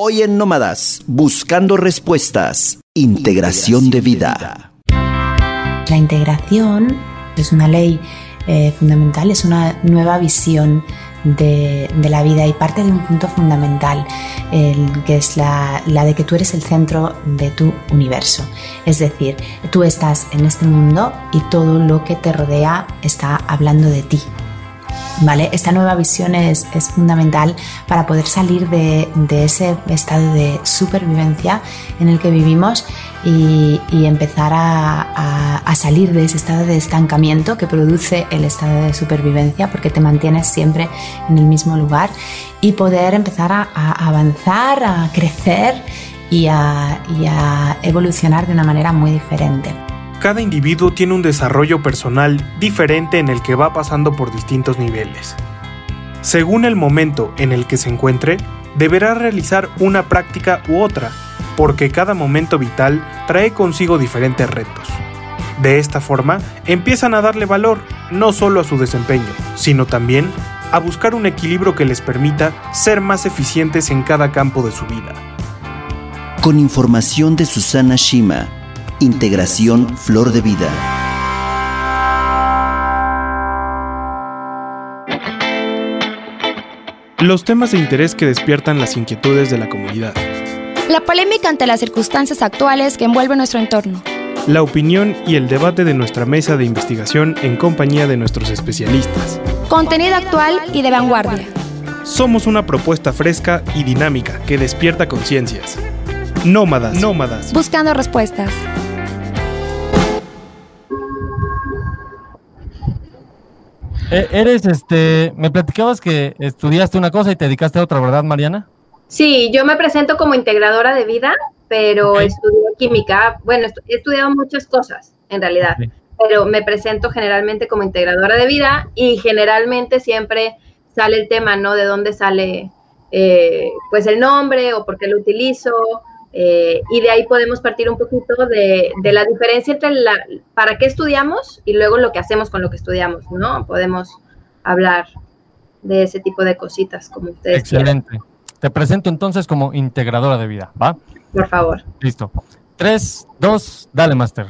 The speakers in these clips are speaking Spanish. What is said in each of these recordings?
Hoy en Nómadas, buscando respuestas, integración de vida. La integración es una ley eh, fundamental, es una nueva visión de, la vida y parte de un punto fundamental, que es la, la, de que tú eres el centro de tu universo. Es decir, tú estás en este mundo y todo lo que te rodea está hablando de ti. ¿Vale? Esta nueva visión es, fundamental para poder salir de, ese estado de supervivencia en el que vivimos y, empezar a, salir de ese estado de estancamiento que produce el estado de supervivencia porque te mantienes siempre en el mismo lugar y poder empezar a, avanzar, a crecer y a evolucionar de una manera muy diferente cada individuo tiene un desarrollo personal diferente en el que va pasando por distintos niveles. Según el momento en el que se encuentre, deberá realizar una práctica u otra, porque cada momento vital trae consigo diferentes retos. De esta forma, empiezan a darle valor no solo a su desempeño, sino también a buscar un equilibrio que les permita ser más eficientes en cada campo de su vida. Con información de Susana Shima, Integración Flor de Vida. Los temas de interés que despiertan las inquietudes de la comunidad. La polémica ante las circunstancias actuales que envuelven nuestro entorno. La opinión y el debate de nuestra mesa de investigación en compañía de nuestros especialistas. Contenido actual y de vanguardia. Somos una propuesta fresca y dinámica que despierta conciencias. Nómadas. Nómadas. Buscando respuestas. Eres, este, me platicabas que estudiaste una cosa y te dedicaste a otra, ¿verdad, Mariana? Sí, yo me presento como integradora de vida, pero estudio química. Bueno, he estudiado muchas cosas, en realidad, pero me presento generalmente como integradora de vida y generalmente siempre sale el tema, ¿no? De dónde sale, eh, pues, el nombre o por qué lo utilizo eh, y de ahí podemos partir un poquito de, la diferencia entre la, para qué estudiamos y luego lo que hacemos con lo que estudiamos, ¿no? Podemos hablar de ese tipo de cositas como ustedes. Excelente. Te presento entonces como integradora de vida, ¿va? Por favor. Listo. Tres, dos, dale, Master.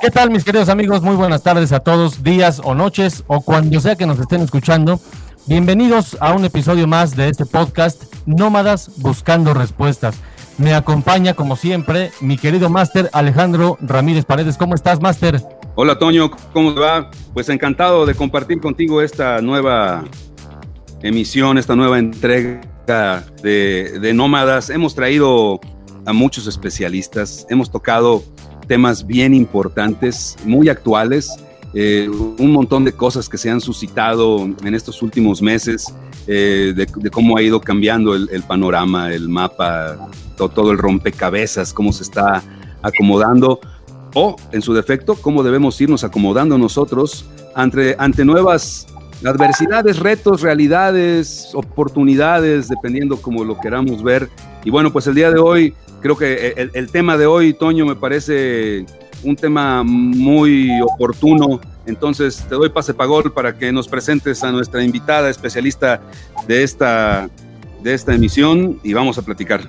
¿Qué tal, mis queridos amigos? Muy buenas tardes a todos, días o noches, o cuando sea que nos estén escuchando. Bienvenidos a un episodio más de este podcast Nómadas Buscando Respuestas. Me acompaña, como siempre, mi querido máster Alejandro Ramírez Paredes. ¿Cómo estás, máster? Hola, Toño. ¿Cómo te va? Pues encantado de compartir contigo esta nueva emisión, esta nueva entrega de, de Nómadas. Hemos traído a muchos especialistas, hemos tocado temas bien importantes, muy actuales eh, un montón de cosas que se han suscitado en estos últimos meses, eh, de, cómo ha ido cambiando el, panorama, el mapa, todo, el rompecabezas, cómo se está acomodando, o en su defecto, cómo debemos irnos acomodando nosotros ante, ante nuevas adversidades, retos, realidades, oportunidades, dependiendo como lo queramos ver. Y bueno, pues el día de hoy, creo que el, el tema de hoy, Toño, me parece un tema muy oportuno. Entonces te doy pase para gol para que nos presentes a nuestra invitada especialista de esta, de esta emisión y vamos a platicar.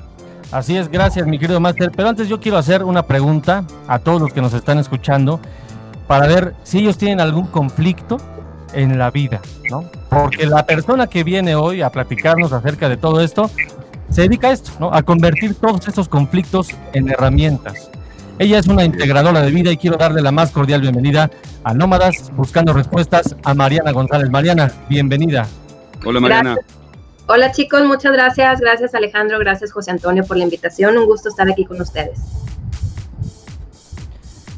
Así es, gracias mi querido Máster. Pero antes yo quiero hacer una pregunta a todos los que nos están escuchando para ver si ellos tienen algún conflicto en la vida, ¿no? Porque la persona que viene hoy a platicarnos acerca de todo esto se dedica a esto, ¿no? A convertir todos estos conflictos en herramientas. Ella es una integradora de vida y quiero darle la más cordial bienvenida a Nómadas, buscando respuestas a Mariana González. Mariana, bienvenida. Hola Mariana. Hola chicos, muchas gracias. Gracias Alejandro, gracias José Antonio por la invitación. Un gusto estar aquí con ustedes.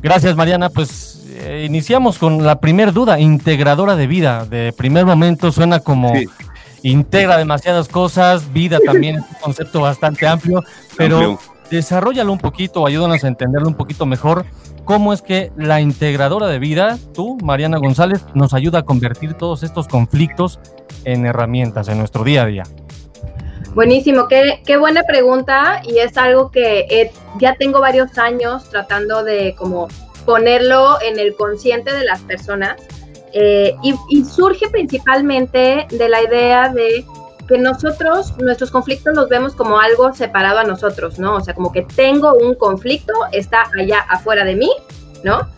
Gracias Mariana. Pues eh, iniciamos con la primer duda, integradora de vida. De primer momento suena como... integra demasiadas cosas, vida también es un concepto bastante amplio, pero desarrollalo un poquito, ayúdanos a entenderlo un poquito mejor. ¿Cómo es que la integradora de vida, tú, Mariana González, nos ayuda a convertir todos estos conflictos en herramientas en nuestro día a día? Buenísimo, qué, qué buena pregunta y es algo que ya tengo varios años tratando de como ponerlo en el consciente de las personas eh, y surge principalmente de la idea de que nosotros, nuestros conflictos los vemos como algo separado a nosotros, ¿no? O sea, como que tengo un conflicto, está allá afuera de mí, ¿no?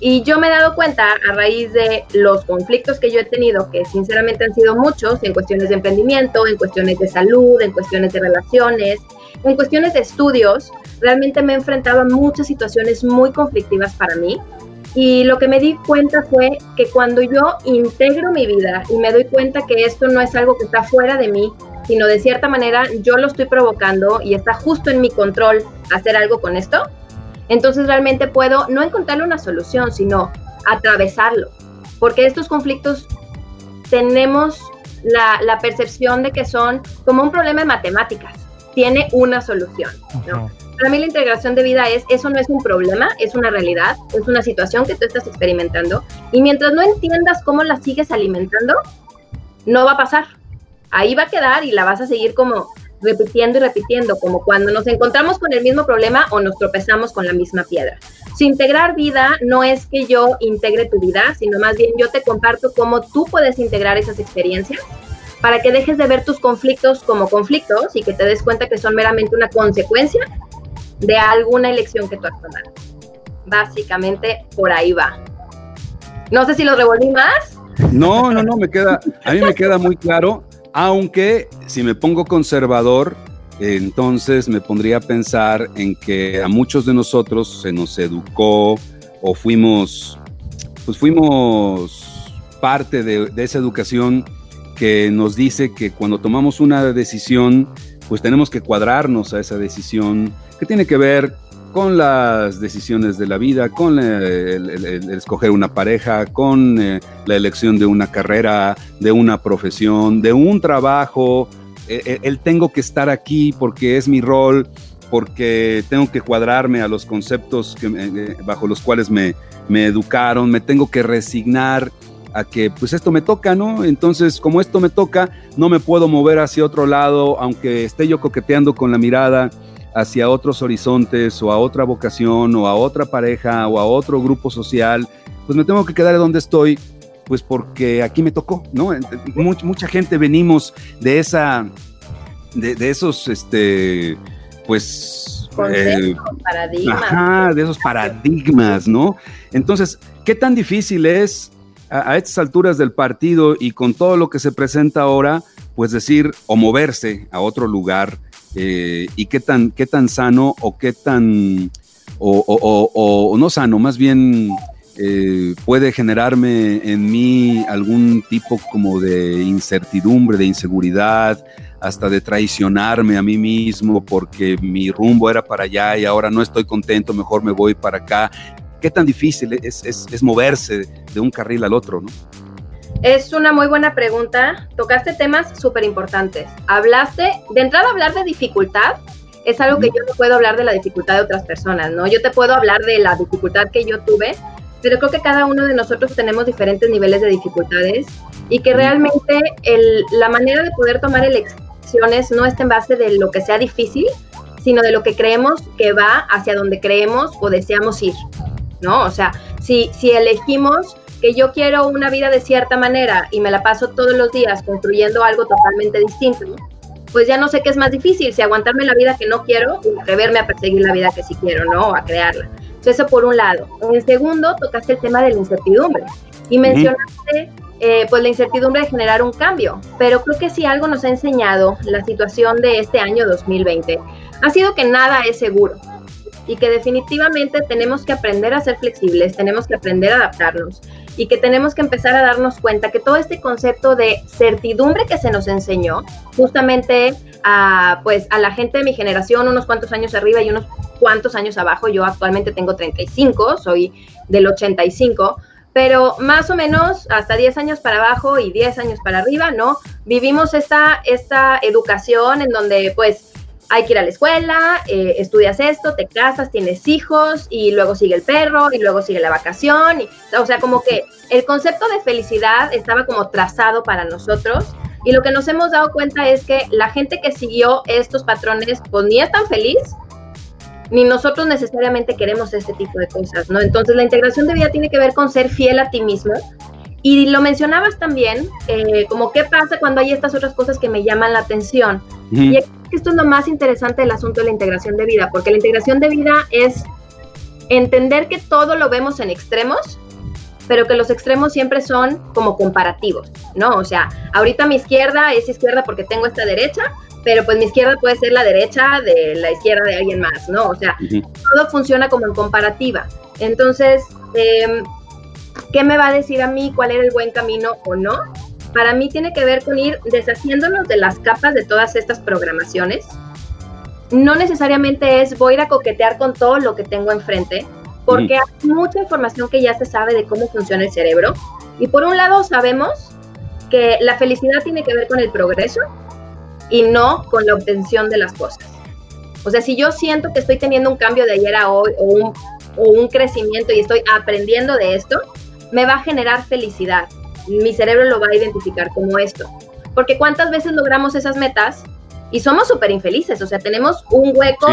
Y yo me he dado cuenta a raíz de los conflictos que yo he tenido, que sinceramente han sido muchos, en cuestiones de emprendimiento, en cuestiones de salud, en cuestiones de relaciones, en cuestiones de estudios, realmente me he enfrentado a muchas situaciones muy conflictivas para mí. Y lo que me di cuenta fue que cuando yo integro mi vida y me doy cuenta que esto no es algo que está fuera de mí, sino de cierta manera yo lo estoy provocando y está justo en mi control hacer algo con esto, entonces realmente puedo no encontrarle una solución, sino atravesarlo. Porque estos conflictos tenemos la, percepción de que son como un problema de matemáticas. Tiene una solución. Para mí la integración de vida es, eso no es un problema, es una realidad, es una situación que tú estás experimentando. Y mientras no entiendas cómo la sigues alimentando, no va a pasar. Ahí va a quedar y la vas a seguir como repitiendo y repitiendo, como cuando nos encontramos con el mismo problema o nos tropezamos con la misma piedra. Si integrar vida no es que yo integre tu vida, sino más bien yo te comparto cómo tú puedes integrar esas experiencias para que dejes de ver tus conflictos como conflictos y que te des cuenta que son meramente una consecuencia de alguna elección que tú has tomado. Básicamente por ahí va. No sé si lo revolví más. No, no, no, me queda, a mí me queda muy claro aunque si me pongo conservador, entonces me pondría a pensar en que a muchos de nosotros se nos educó o fuimos, pues fuimos parte de, esa educación que nos dice que cuando tomamos una decisión, pues tenemos que cuadrarnos a esa decisión, que tiene que ver con las decisiones de la vida, con el, escoger una pareja, con eh, la elección de una carrera, de una profesión, de un trabajo. E, e, el, tengo que estar aquí porque es mi rol, porque tengo que cuadrarme a los conceptos eh, bajo los cuales me, me educaron, me tengo que resignar a que pues esto me toca, ¿no? Entonces, como esto me toca, no me puedo mover hacia otro lado, aunque esté yo coqueteando con la mirada hacia otros horizontes o a otra vocación o a otra pareja o a otro grupo social, pues me tengo que quedar donde estoy, pues porque aquí me tocó, ¿no? mucha gente venimos de esa, de, esos, este, pues... Eh, paradigmas. Ajá, de esos paradigmas, ¿no? Entonces, ¿qué tan difícil es a, a estas alturas del partido y con todo lo que se presenta ahora, pues decir o moverse a otro lugar eh, y qué tan, qué tan sano o qué tan, o, no sano, más bien eh, puede generarme en mí algún tipo como de incertidumbre, de inseguridad, hasta de traicionarme a mí mismo porque mi rumbo era para allá y ahora no estoy contento, mejor me voy para acá. ¿Qué tan difícil es, es, es moverse de un carril al otro, no? Es una muy buena pregunta. Tocaste temas súper importantes. Hablaste, de entrada hablar de dificultad, es algo que yo no puedo hablar de la dificultad de otras personas, ¿no? Yo te puedo hablar de la dificultad que yo tuve, pero creo que cada uno de nosotros tenemos diferentes niveles de dificultades y que realmente la manera de poder tomar elecciones no está en base de lo que sea difícil, sino de lo que creemos que va hacia donde creemos o deseamos ir, ¿no? O sea, si, si elegimos que yo quiero una vida de cierta manera y me la paso todos los días construyendo algo totalmente distinto, pues ya no sé qué es más difícil, si aguantarme la vida que no quiero o atreverme a perseguir la vida que sí quiero, ¿no? O a crearla. eso por un lado. En segundo, tocaste el tema de la incertidumbre y mencionaste eh, pues la incertidumbre de generar un cambio, pero creo que si algo nos ha enseñado la situación de este año 2020 ha sido que nada es seguro y que definitivamente tenemos que aprender a ser flexibles, tenemos que aprender a adaptarnos y que tenemos que empezar a darnos cuenta que todo este concepto de certidumbre que se nos enseñó justamente a, pues, a la gente de mi generación, unos cuantos años arriba y unos cuantos años abajo, yo actualmente tengo 35, soy del 85, pero más o menos hasta 10 años para abajo y 10 años para arriba, ¿no? Vivimos esta, esta educación en donde pues hay que ir a la escuela, eh, estudias esto, te casas, tienes hijos y luego sigue el perro y luego sigue la vacación. Y, o sea, como que el concepto de felicidad estaba como trazado para nosotros y lo que nos hemos dado cuenta es que la gente que siguió estos patrones pues ni es tan feliz ni nosotros necesariamente queremos este tipo de cosas, ¿no? Entonces la integración de vida tiene que ver con ser fiel a ti mismo Y lo mencionabas también, eh, como qué pasa cuando hay estas otras cosas que me llaman la atención. Y esto es lo más interesante del asunto de la integración de vida, porque la integración de vida es entender que todo lo vemos en extremos, pero que los extremos siempre son como comparativos, ¿no? O sea, ahorita mi izquierda es izquierda porque tengo esta derecha, pero pues mi izquierda puede ser la derecha de la izquierda de alguien más, ¿no? O sea, todo funciona como en comparativa. Entonces, em, ¿qué me va a decir a mí cuál era el buen camino o no? Para mí tiene que ver con ir deshaciéndonos de las capas de todas estas programaciones. No necesariamente es voy a ir a coquetear con todo lo que tengo enfrente, porque hay mucha información que ya se sabe de cómo funciona el cerebro. Y por un lado sabemos que la felicidad tiene que ver con el progreso y no con la obtención de las cosas. O sea, si yo siento que estoy teniendo un cambio de ayer a hoy o un, o un crecimiento y estoy aprendiendo de esto, me va a generar felicidad. Mi cerebro lo va a identificar como esto. Porque cuántas veces logramos esas metas y somos súper infelices, o sea, tenemos un hueco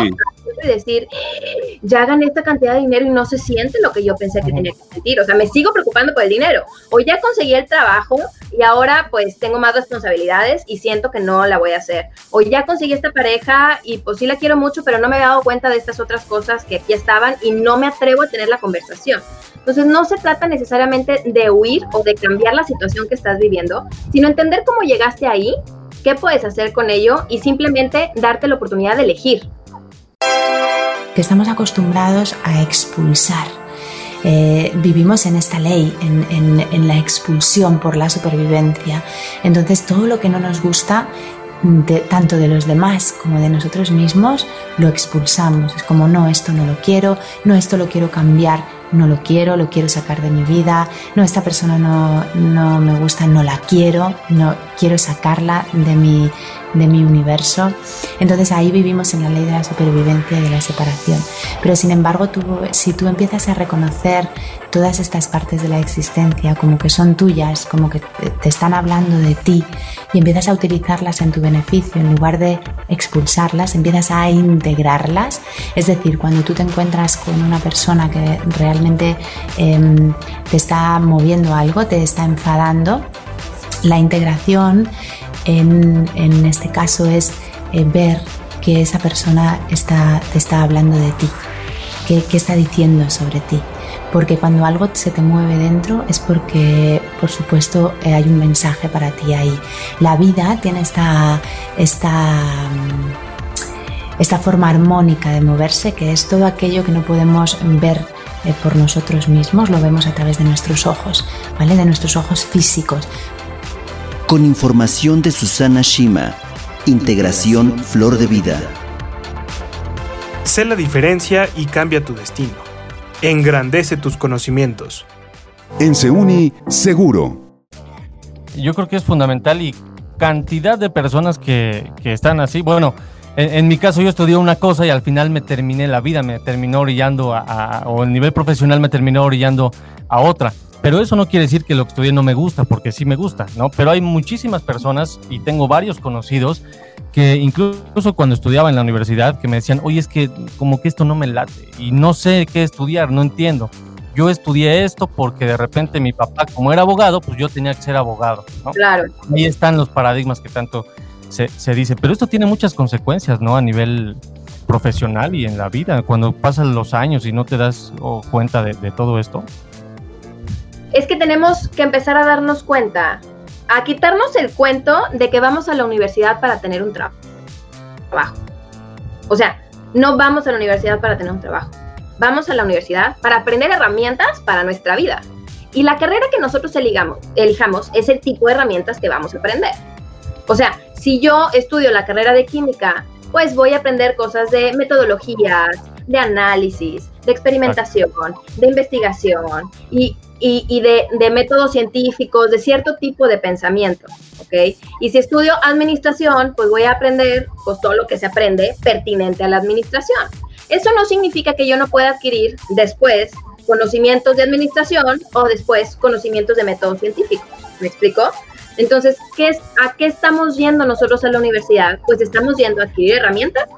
y decir, ya gané esta cantidad de dinero y no se siente lo que yo pensé que tenía que sentir, o sea, me sigo preocupando por el dinero, o ya conseguí el trabajo y ahora pues tengo más responsabilidades y siento que no la voy a hacer, o ya conseguí esta pareja y pues sí la quiero mucho, pero no me he dado cuenta de estas otras cosas que aquí estaban y no me atrevo a tener la conversación. Entonces no se trata necesariamente de huir o de cambiar la situación que estás viviendo, sino entender cómo llegaste ahí qué puedes hacer con ello y simplemente darte la oportunidad de elegir. Que estamos acostumbrados a expulsar. Eh, vivimos en esta ley, en, la expulsión por la supervivencia. Entonces todo lo que no nos gusta tanto de los demás como de nosotros mismos, lo expulsamos. Es como, no, esto no lo quiero, no, esto lo quiero cambiar, no lo quiero, lo quiero sacar de mi vida, no, esta persona no, no me gusta, no la quiero, no quiero sacarla de mi, de mi universo. Entonces ahí vivimos en la ley de la supervivencia y de la separación. Pero sin embargo, tú, si tú empiezas a reconocer todas estas partes de la existencia como que son tuyas, como que te están hablando de ti y empiezas a utilizarlas en tu beneficio en lugar de expulsarlas, empiezas a integrarlas. Es decir, cuando tú te encuentras con una persona que realmente em, te está moviendo algo, te está enfadando, la integración en, este caso es eh, ver que esa persona está, te está hablando de ti, qué, está diciendo sobre ti. Porque cuando algo se te mueve dentro es porque, por supuesto, eh, hay un mensaje para ti ahí. La vida tiene esta, esta, esta forma armónica de moverse, que es todo aquello que no podemos ver eh, por nosotros mismos, lo vemos a través de nuestros ojos, ¿vale? De nuestros ojos físicos con información de Susana Shima. Integración Flor de Vida. Sé la diferencia y cambia tu destino. Engrandece tus conocimientos. En Seuni, seguro. Yo creo que es fundamental y cantidad de personas que, están así. Bueno, en, mi caso yo estudié una cosa y al final me terminé la vida, me terminó orillando a, o el nivel profesional me terminó orillando a otra. Pero eso no quiere decir que lo que estudié no me gusta, porque sí me gusta, ¿no? Pero hay muchísimas personas, y tengo varios conocidos, que incluso cuando estudiaba en la universidad, que me decían, oye, es que como que esto no me late, y no sé qué estudiar, no entiendo. Yo estudié esto porque de repente mi papá, como era abogado, pues yo tenía que ser abogado, ¿no? Claro. Ahí están los paradigmas que tanto se, se dice. Pero esto tiene muchas consecuencias, ¿no? A nivel profesional y en la vida, cuando pasan los años y no te das cuenta de todo esto es que tenemos que empezar a darnos cuenta, a quitarnos el cuento de que vamos a la universidad para tener un trabajo. O sea, no vamos a la universidad para tener un trabajo. Vamos a la universidad para aprender herramientas para nuestra vida. Y la carrera que nosotros elijamos, elijamos es el tipo de herramientas que vamos a aprender. O sea, si yo estudio la carrera de química, pues voy a aprender cosas de metodologías, de análisis, de experimentación, de investigación y y, de, métodos científicos, de cierto tipo de pensamiento, ¿ok? Y si estudio administración, pues voy a aprender pues, todo lo que se aprende pertinente a la administración. Eso no significa que yo no pueda adquirir después conocimientos de administración o después conocimientos de métodos científicos. ¿Me explico? Entonces, ¿qué es, ¿a qué estamos yendo nosotros a la universidad? Pues estamos yendo a adquirir herramientas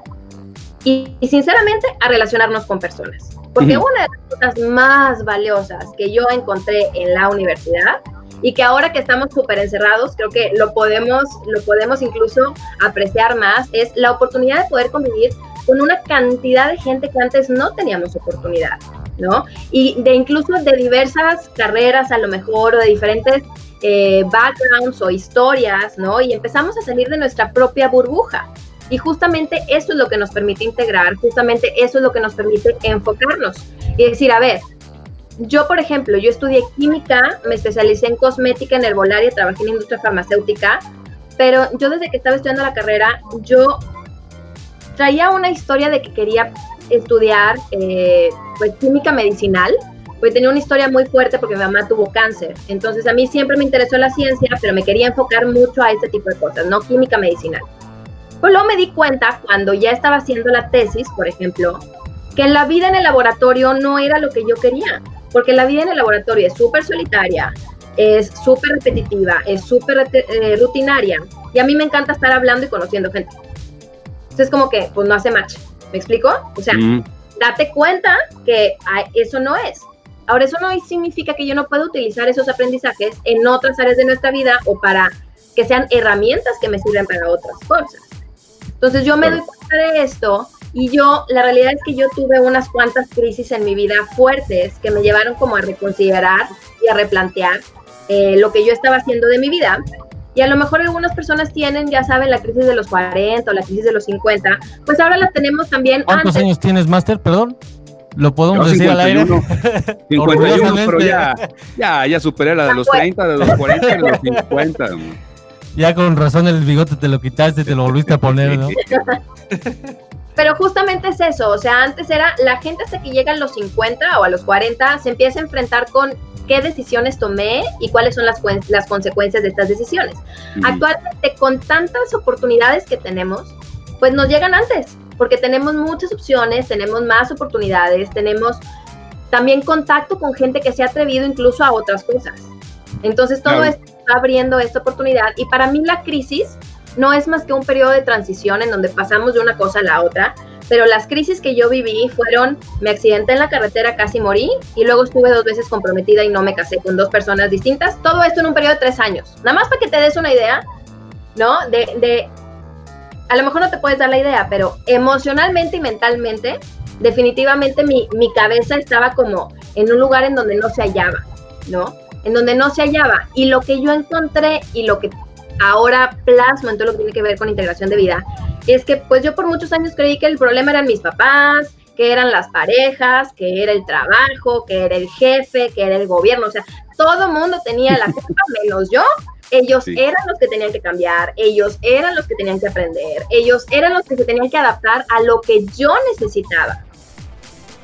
y sinceramente a relacionarnos con personas. Porque una de las cosas más valiosas que yo encontré en la universidad y que ahora que estamos súper encerrados, creo que lo podemos, lo podemos incluso apreciar más, es la oportunidad de poder convivir con una cantidad de gente que antes no teníamos oportunidad, ¿no? Y de incluso de diversas carreras a lo mejor, o de diferentes eh, backgrounds o historias, ¿no? Y empezamos a salir de nuestra propia burbuja. Y justamente eso es lo que nos permite integrar, justamente eso es lo que nos permite enfocarnos y decir, a ver, yo, por ejemplo, yo estudié química, me especialicé en cosmética, en herbolaria, trabajé en industria farmacéutica, pero yo desde que estaba estudiando la carrera, yo traía una historia de que quería estudiar eh, pues, química medicinal, pues tenía una historia muy fuerte porque mi mamá tuvo cáncer. Entonces a mí siempre me interesó la ciencia, pero me quería enfocar mucho a ese tipo de cosas, no química medicinal. Pues luego me di cuenta cuando ya estaba haciendo la tesis, por ejemplo, que la vida en el laboratorio no era lo que yo quería porque la vida en el laboratorio es súper solitaria, es súper repetitiva, es súper eh, rutinaria y a mí me encanta estar hablando y conociendo gente. Entonces como que pues no hace match, ¿me explico? O sea, mm. date cuenta que eso no es. Ahora, eso no significa que yo no pueda utilizar esos aprendizajes en otras áreas de nuestra vida o para que sean herramientas que me sirven para otras cosas. Entonces yo me doy cuenta de esto y yo, la realidad es que yo tuve unas cuantas crisis en mi vida fuertes que me llevaron como a reconsiderar y a replantear eh, lo que yo estaba haciendo de mi vida. Y a lo mejor algunas personas tienen, ya saben, la crisis de los 40 o la crisis de los 50. Pues ahora la tenemos también. ¿Cuántos años tienes, Master? Perdón. ¿Lo podemos decir al aire? 51, pero ya, ya, ya superé la de los 30, de los 40 y de los 50. Ya con razón el bigote te lo quitaste, te lo volviste a poner, ¿no? Pero justamente es eso, o sea, antes era la gente hasta que llega a los 50 o a los 40 se empieza a enfrentar con qué decisiones tomé y cuáles son las, las consecuencias de estas decisiones. Actualmente, con tantas oportunidades que tenemos, pues nos llegan antes, porque tenemos muchas opciones, tenemos más oportunidades, tenemos también contacto con gente que se ha atrevido incluso a otras cosas. Entonces, todo esto está abriendo esta oportunidad y para mí la crisis no es más que un periodo de transición en donde pasamos de una cosa a la otra, pero las crisis que yo viví fueron, me accidenté en la carretera, casi morí, y luego estuve dos veces comprometida y no me casé con dos personas distintas, todo esto en un periodo de tres años. Nada más para que te des una idea, ¿no? De, de a lo mejor no te puedes dar la idea, pero emocionalmente y mentalmente, definitivamente mi, mi cabeza estaba como en un lugar en donde no se hallaba, ¿no? En donde no se hallaba. Y lo que yo encontré y lo que ahora plasmo en todo lo que tiene que ver con integración de vida, es que pues yo por muchos años creí que el problema eran mis papás, que eran las parejas, que era el trabajo, que era el jefe, que era el gobierno, o sea, todo mundo tenía la culpa menos yo. Ellos eran los que tenían que cambiar, ellos eran los que tenían que aprender, ellos eran los que se tenían que adaptar a lo que yo necesitaba.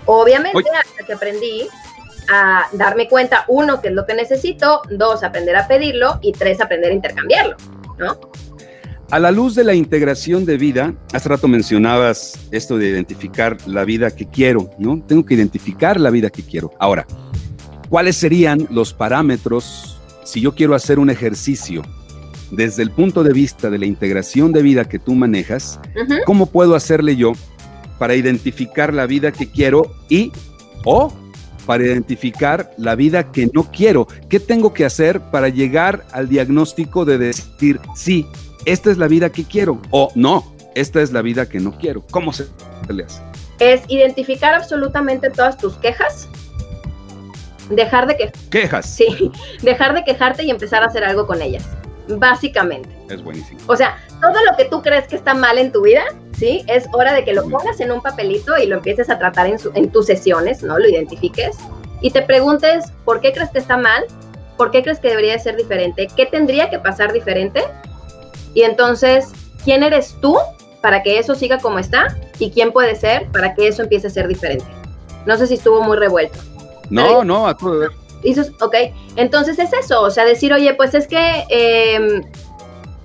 Obviamente, hasta que aprendí a darme cuenta, uno, que es lo que necesito, dos, aprender a pedirlo y tres, aprender a intercambiarlo, ¿no? A la luz de la integración de vida, hace rato mencionabas esto de identificar la vida que quiero, ¿no? Tengo que identificar la vida que quiero. Ahora, ¿cuáles serían los parámetros si yo quiero hacer un ejercicio desde el punto de vista de la integración de vida que tú manejas? ¿Cómo puedo hacerle yo para identificar la vida que quiero y o para identificar la vida que no quiero. ¿Qué tengo que hacer para llegar al diagnóstico de decir, sí, esta es la vida que quiero o no, esta es la vida que no quiero? ¿Cómo se le hace? Es identificar absolutamente todas tus quejas, dejar de que... Quejas. Sí, dejar de quejarte y empezar a hacer algo con ellas básicamente. Es buenísimo. O sea, todo lo que tú crees que está mal en tu vida, ¿sí? Es hora de que lo pongas en un papelito y lo empieces a tratar en, en tus sesiones, ¿no? Lo identifiques y te preguntes por qué crees que está mal, por qué crees que debería ser diferente, qué tendría que pasar diferente y entonces, ¿quién eres tú para que eso siga como está y quién puede ser para que eso empiece a ser diferente? No sé si estuvo muy revuelto. No, no, a todo dices, ok, entonces es eso, o sea, decir, oye, pues es que em,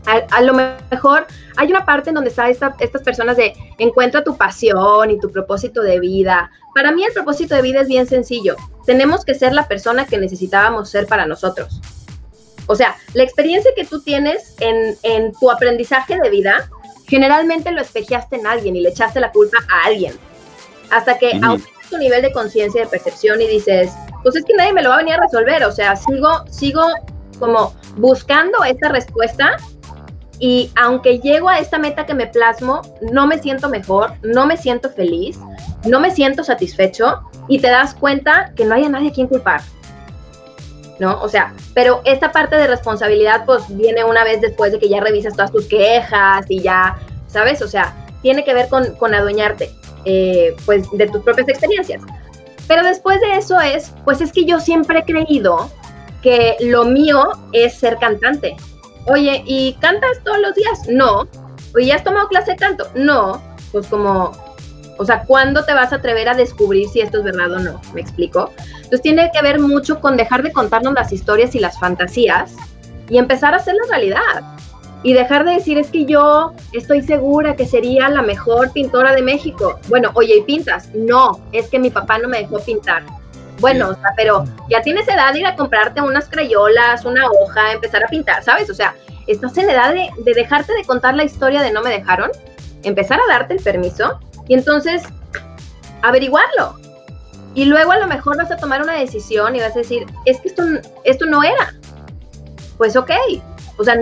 a, lo mejor hay una parte en donde está esta, estas personas de encuentra tu pasión y tu propósito de vida. Para mí el propósito de vida es bien sencillo. Tenemos que ser la persona que necesitábamos ser para nosotros. O sea, la experiencia que tú tienes en, en tu aprendizaje de vida, generalmente lo espejeaste en alguien y le echaste la culpa a alguien. Hasta que aumentas tu nivel de conciencia y de percepción y dices, pues es que nadie me lo va a venir a resolver, o sea, sigo, sigo como buscando esta respuesta y aunque llego a esta meta que me plasmo, no me siento mejor, no me siento feliz, no me siento satisfecho y te das cuenta que no hay a nadie a quien culpar. ¿No? O sea, pero esta parte de responsabilidad pues viene una vez después de que ya revisas todas tus quejas y ya, ¿sabes? O sea, tiene que ver con, con adueñarte eh, pues de tus propias experiencias. Pero después de eso es, pues es que yo siempre he creído que lo mío es ser cantante. Oye, ¿y cantas todos los días? No. ¿ya has tomado clase de canto? No. Pues como, o sea, ¿cuándo te vas a atrever a descubrir si esto es verdad o no? ¿Me explico? Entonces tiene que ver mucho con dejar de contarnos las historias y las fantasías y empezar a hacerlas realidad. Y dejar de decir es que yo estoy segura que sería la mejor pintora de México. Bueno, oye, ¿y pintas? No, es que mi papá no me dejó pintar. Bueno, o sea, pero ya tienes edad de ir a comprarte unas crayolas, una hoja, empezar a pintar, ¿sabes? O sea, estás en edad de, de dejarte de contar la historia de no me dejaron, empezar a darte el permiso y entonces averiguarlo. Y luego a lo mejor vas a tomar una decisión y vas a decir, es que esto, esto no era. Pues ok, o sea,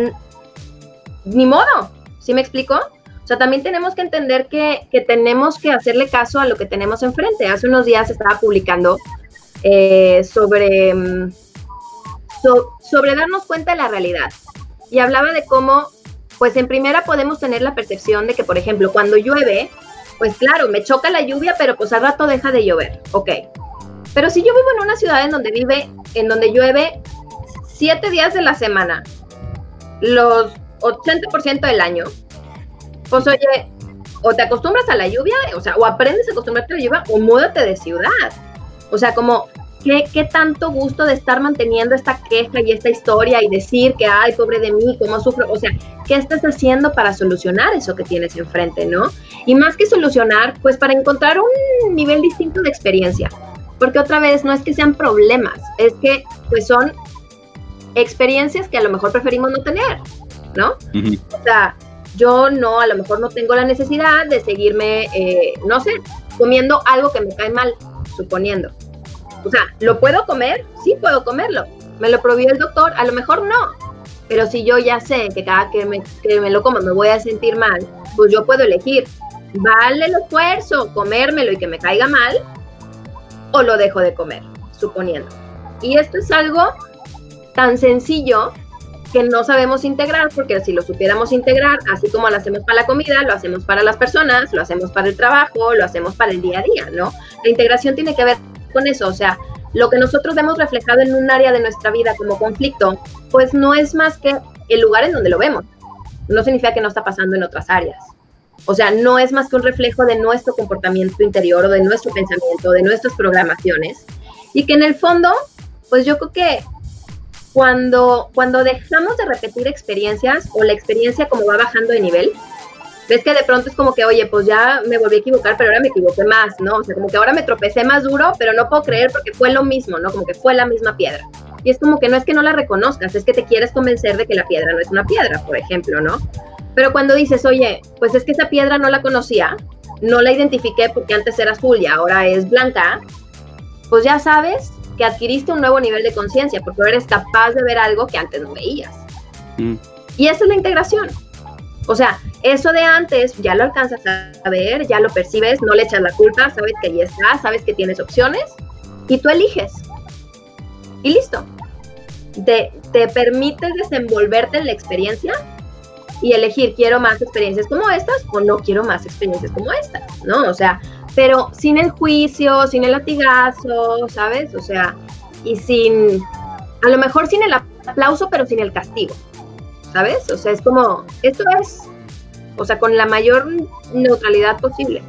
ni modo, ¿sí me explico? O sea, también tenemos que entender que, que, tenemos que hacerle caso a lo que tenemos enfrente. Hace unos días estaba publicando eh, sobre, mm, sobre darnos cuenta de la realidad. Y hablaba de cómo, pues en primera podemos tener la percepción de que, por ejemplo, cuando llueve, pues claro, me choca la lluvia, pero pues al rato deja de llover, ok. Pero si yo vivo en una ciudad en donde vive, en donde llueve siete días de la semana, los 80% del año, pues oye, o te acostumbras a la lluvia, o sea, o aprendes a acostumbrarte a la lluvia, o múdate de ciudad. O sea, como, ¿qué, ¿qué, tanto gusto de estar manteniendo esta queja y esta historia y decir que, ay, pobre de mí, cómo sufro? O sea, ¿qué estás haciendo para solucionar eso que tienes enfrente, no? Y más que solucionar, pues para encontrar un nivel distinto de experiencia. Porque otra vez, no es que sean problemas, es que, pues son experiencias que a lo mejor preferimos no tener. ¿No? O sea, yo no, a lo mejor no tengo la necesidad de seguirme, eh, no sé, comiendo algo que me cae mal, suponiendo. O sea, ¿lo puedo comer? Sí puedo comerlo. ¿Me lo prohibió el doctor? A lo mejor no. Pero si yo ya sé que cada que me, que me lo como me voy a sentir mal, pues yo puedo elegir, ¿vale el esfuerzo comérmelo y que me caiga mal? ¿O lo dejo de comer? Suponiendo. Y esto es algo tan sencillo que no sabemos integrar, porque si lo supiéramos integrar, así como lo hacemos para la comida, lo hacemos para las personas, lo hacemos para el trabajo, lo hacemos para el día a día, ¿no? La integración tiene que ver con eso, o sea, lo que nosotros vemos reflejado en un área de nuestra vida como conflicto, pues no es más que el lugar en donde lo vemos. No significa que no está pasando en otras áreas. O sea, no es más que un reflejo de nuestro comportamiento interior o de nuestro pensamiento, de nuestras programaciones. Y que en el fondo, pues yo creo que cuando, cuando dejamos de repetir experiencias o la experiencia como va bajando de nivel, ves que de pronto es como que, oye, pues ya me volví a equivocar, pero ahora me equivoqué más, ¿no? O sea, como que ahora me tropecé más duro, pero no puedo creer porque fue lo mismo, ¿no? Como que fue la misma piedra. Y es como que no es que no la reconozcas, es que te quieres convencer de que la piedra no es una piedra, por ejemplo, ¿no? Pero cuando dices, oye, pues es que esa piedra no la conocía, no la identifiqué porque antes era azul y ahora es blanca, pues ya sabes que adquiriste un nuevo nivel de conciencia, porque ahora eres capaz de ver algo que antes no veías. Mm. Y eso es la integración. O sea, eso de antes ya lo alcanzas a ver, ya lo percibes, no le echas la culpa, sabes que ahí está, sabes que tienes opciones y tú eliges. Y listo. Te, te permites desenvolverte en la experiencia y elegir, quiero más experiencias como estas o no quiero más experiencias como estas, ¿no? O sea, pero sin el juicio, sin el latigazo, ¿sabes? O sea, y sin, a lo mejor sin el aplauso, pero sin el castigo, ¿sabes? O sea, es como, esto es, o sea, con la mayor neutralidad posible.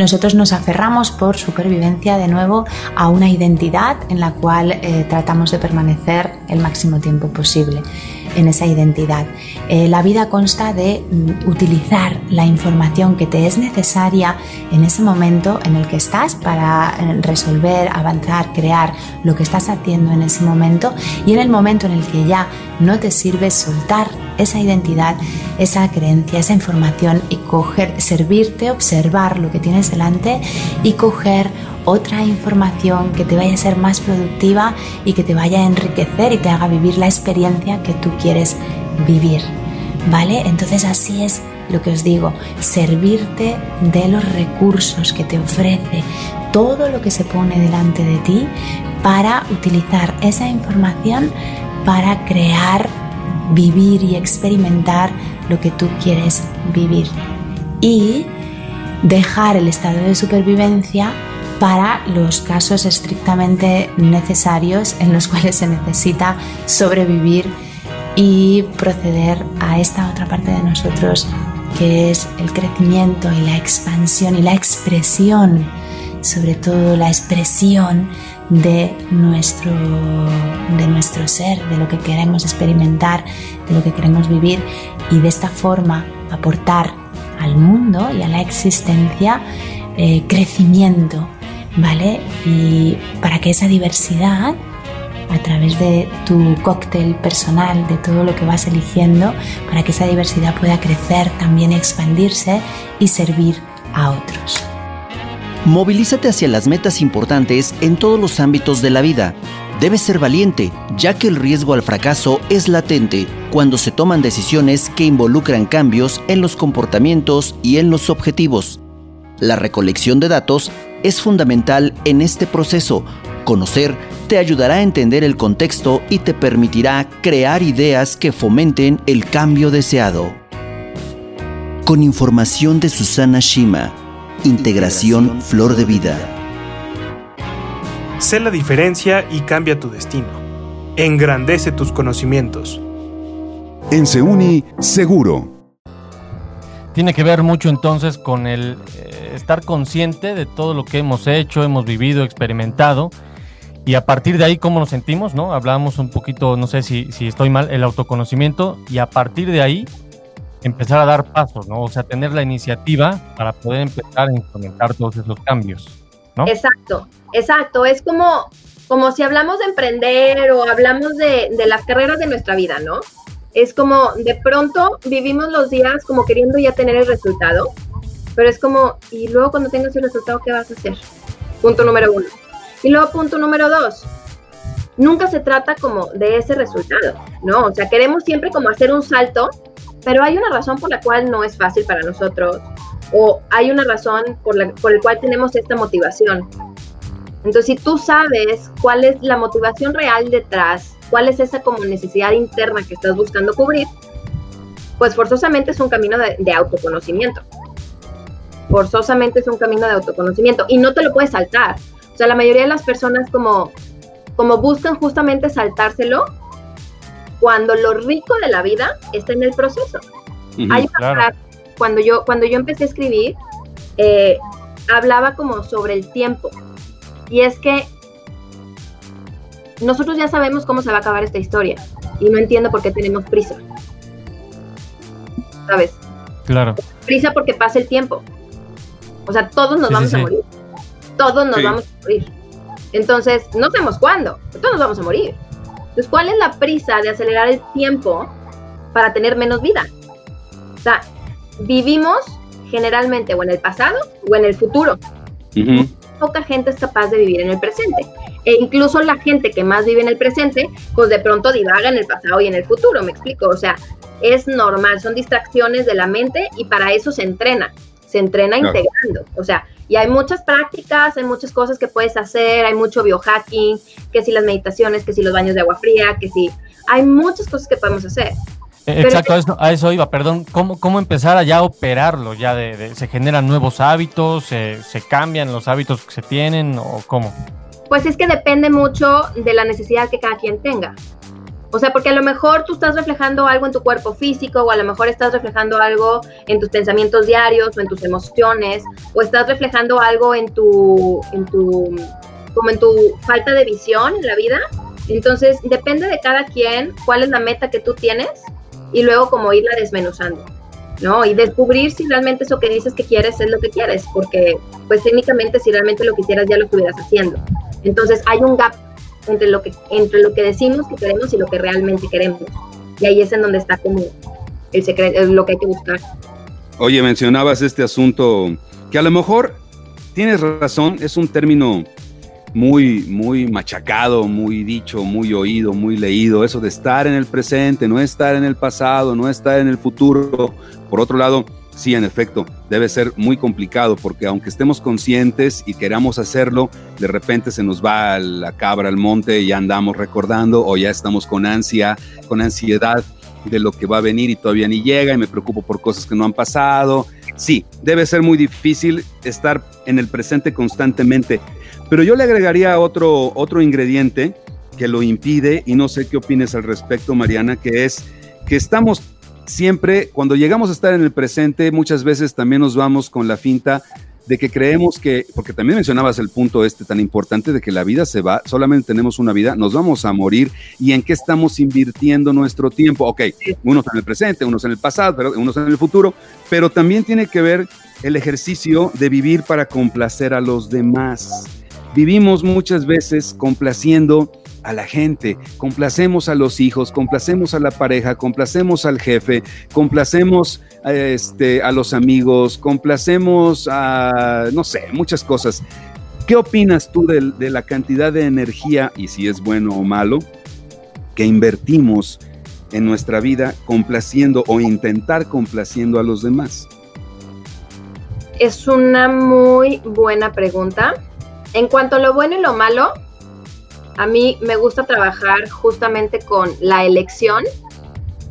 nosotros nos aferramos por supervivencia de nuevo a una identidad en la cual eh, tratamos de permanecer el máximo tiempo posible en esa identidad. Eh, la vida consta de mm, utilizar la información que te es necesaria en ese momento en el que estás para eh, resolver, avanzar, crear lo que estás haciendo en ese momento y en el momento en el que ya no te sirve soltar esa identidad, esa creencia, esa información y coger, servirte, observar lo que tienes delante y coger otra información que te vaya a ser más productiva y que te vaya a enriquecer y te haga vivir la experiencia que tú quieres vivir. ¿Vale? Entonces así es lo que os digo, servirte de los recursos que te ofrece todo lo que se pone delante de ti para utilizar esa información para crear, vivir y experimentar lo que tú quieres vivir. Y dejar el estado de supervivencia para los casos estrictamente necesarios en los cuales se necesita sobrevivir y proceder a esta otra parte de nosotros que es el crecimiento y la expansión y la expresión, sobre todo la expresión de nuestro, de nuestro ser, de lo que queremos experimentar, de lo que queremos vivir y de esta forma aportar al mundo y a la existencia eh, crecimiento, ¿vale? Y para que esa diversidad, a través de tu cóctel personal, de todo lo que vas eligiendo, para que esa diversidad pueda crecer, también expandirse y servir a otros. Movilízate hacia las metas importantes en todos los ámbitos de la vida. Debes ser valiente, ya que el riesgo al fracaso es latente cuando se toman decisiones que involucran cambios en los comportamientos y en los objetivos. La recolección de datos es fundamental en este proceso. Conocer te ayudará a entender el contexto y te permitirá crear ideas que fomenten el cambio deseado. Con información de Susana Shima, Integración Flor de Vida. Sé la diferencia y cambia tu destino. Engrandece tus conocimientos. En Seuni, seguro. Tiene que ver mucho entonces con el eh, estar consciente de todo lo que hemos hecho, hemos vivido, experimentado. Y a partir de ahí, ¿cómo nos sentimos? ¿no? Hablábamos un poquito, no sé si, si estoy mal, el autoconocimiento. Y a partir de ahí, empezar a dar pasos, ¿no? O sea, tener la iniciativa para poder empezar a implementar todos esos cambios, ¿no? Exacto, exacto. Es como, como si hablamos de emprender o hablamos de, de las carreras de nuestra vida, ¿no? Es como de pronto vivimos los días como queriendo ya tener el resultado, pero es como, y luego cuando tengas el resultado, ¿qué vas a hacer? Punto número uno. Y luego punto número dos, nunca se trata como de ese resultado, ¿no? O sea, queremos siempre como hacer un salto pero hay una razón por la cual no es fácil para nosotros o hay una razón por la por el cual tenemos esta motivación. Entonces, si tú sabes cuál es la motivación real detrás, cuál es esa como necesidad interna que estás buscando cubrir, pues forzosamente es un camino de, de autoconocimiento. Forzosamente es un camino de autoconocimiento y no te lo puedes saltar. O sea, la mayoría de las personas como, como buscan justamente saltárselo cuando lo rico de la vida está en el proceso. Hay una cuando yo, cuando yo empecé a escribir, eh, hablaba como sobre el tiempo. Y es que nosotros ya sabemos cómo se va a acabar esta historia. Y no entiendo por qué tenemos prisa. ¿Sabes? Claro. Prisa porque pasa el tiempo. O sea, todos nos vamos a morir. Todos nos vamos a morir. Entonces, no sabemos cuándo, todos nos vamos a morir. Entonces, ¿cuál es la prisa de acelerar el tiempo para tener menos vida? O sea, vivimos generalmente o en el pasado o en el futuro. Poca gente es capaz de vivir en el presente. E incluso la gente que más vive en el presente, pues de pronto divaga en el pasado y en el futuro, me explico. O sea, es normal, son distracciones de la mente y para eso se entrena. Se entrena integrando. O sea, y hay muchas prácticas, hay muchas cosas que puedes hacer, hay mucho biohacking, que si las meditaciones, que si los baños de agua fría, que si hay muchas cosas que podemos hacer. Eh, exacto, a eso, a eso, iba, perdón. ¿Cómo, ¿Cómo empezar a ya operarlo? ¿Ya de, se generan nuevos hábitos? Se, ¿Se cambian los hábitos que se tienen o cómo? Pues es que depende mucho de la necesidad que cada quien tenga. O sea, porque a lo mejor tú estás reflejando algo en tu cuerpo físico o a lo mejor estás reflejando algo en tus pensamientos diarios o en tus emociones o estás reflejando algo en tu, en tu, como en tu falta de visión en la vida. Entonces, depende de cada quien cuál es la meta que tú tienes y luego como irla desmenuzando, ¿no? Y descubrir si realmente eso que dices que quieres es lo que quieres, porque pues técnicamente si realmente lo quisieras ya lo estuvieras haciendo. Entonces, hay un gap entre lo que, entre lo que decimos que queremos y lo que realmente queremos. Y ahí es en donde está como el secreto, lo que hay que buscar. Oye, mencionabas este asunto que a lo mejor tienes razón, es un término muy, muy machacado, muy dicho, muy oído, muy leído, eso de estar en el presente, no estar en el pasado, no estar en el futuro. Por otro lado, sí, en efecto, debe ser muy complicado porque aunque estemos conscientes y queramos hacerlo, de repente se nos va la cabra al monte y ya andamos recordando o ya estamos con ansia, con ansiedad de lo que va a venir y todavía ni llega y me preocupo por cosas que no han pasado. Sí, debe ser muy difícil estar en el presente constantemente, pero yo le agregaría otro, otro ingrediente que lo impide y no sé qué opines al respecto, Mariana, que es que estamos siempre, cuando llegamos a estar en el presente, muchas veces también nos vamos con la finta de que creemos que, porque también mencionabas el punto este tan importante de que la vida se va, solamente tenemos una vida, nos vamos a morir y en qué estamos invirtiendo nuestro tiempo. Ok, unos en el presente, unos en el pasado, pero unos en el futuro, pero también tiene que ver el ejercicio de vivir para complacer a los demás. Vivimos muchas veces complaciendo a la gente, complacemos a los hijos, complacemos a la pareja, complacemos al jefe, complacemos a, este, a los amigos, complacemos a, no sé, muchas cosas. ¿Qué opinas tú de, de la cantidad de energía, y si es bueno o malo, que invertimos en nuestra vida complaciendo o intentar complaciendo a los demás? Es una muy buena pregunta. En cuanto a lo bueno y lo malo, a mí me gusta trabajar justamente con la elección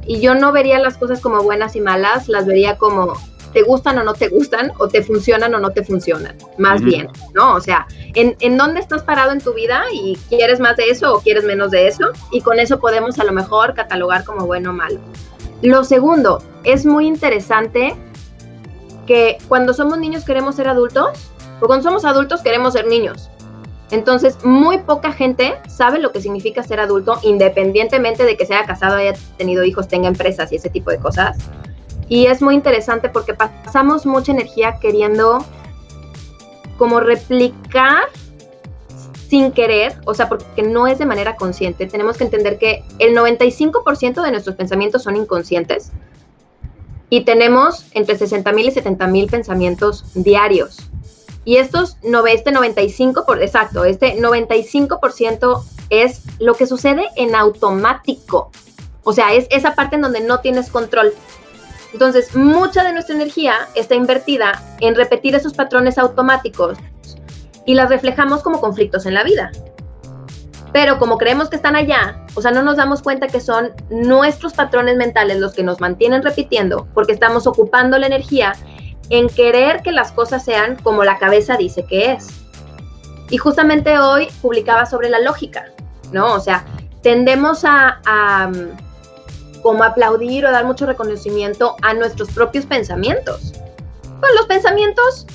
y yo no vería las cosas como buenas y malas, las vería como te gustan o no te gustan, o te funcionan o no te funcionan, más bien, ¿no? O sea, en, en, dónde estás parado en tu vida y quieres más de eso o quieres menos de eso, y con eso podemos a lo mejor catalogar como bueno o malo. Lo segundo, es muy interesante que cuando somos niños queremos ser adultos, o cuando somos adultos queremos ser niños. Entonces, muy poca gente sabe lo que significa ser adulto, independientemente de que sea casado, haya tenido hijos, tenga empresas y ese tipo de cosas. Y es muy interesante porque pasamos mucha energía queriendo como replicar sin querer, o sea, porque no es de manera consciente. Tenemos que entender que el 95% de nuestros pensamientos son inconscientes y tenemos entre 60 mil y 70 mil pensamientos diarios. Y estos, este 95%, por, exacto, este 95% es lo que sucede en automático. O sea, es esa parte en donde no tienes control. Entonces, mucha de nuestra energía está invertida en repetir esos patrones automáticos y las reflejamos como conflictos en la vida. Pero como creemos que están allá, o sea, no nos damos cuenta que son nuestros patrones mentales los que nos mantienen repitiendo porque estamos ocupando la energía en querer que las cosas sean como la cabeza dice que es. Y justamente hoy publicaba sobre la lógica, ¿no? O sea, tendemos a, mm, como aplaudir o dar mucho reconocimiento a nuestros propios pensamientos. Con los pensamientos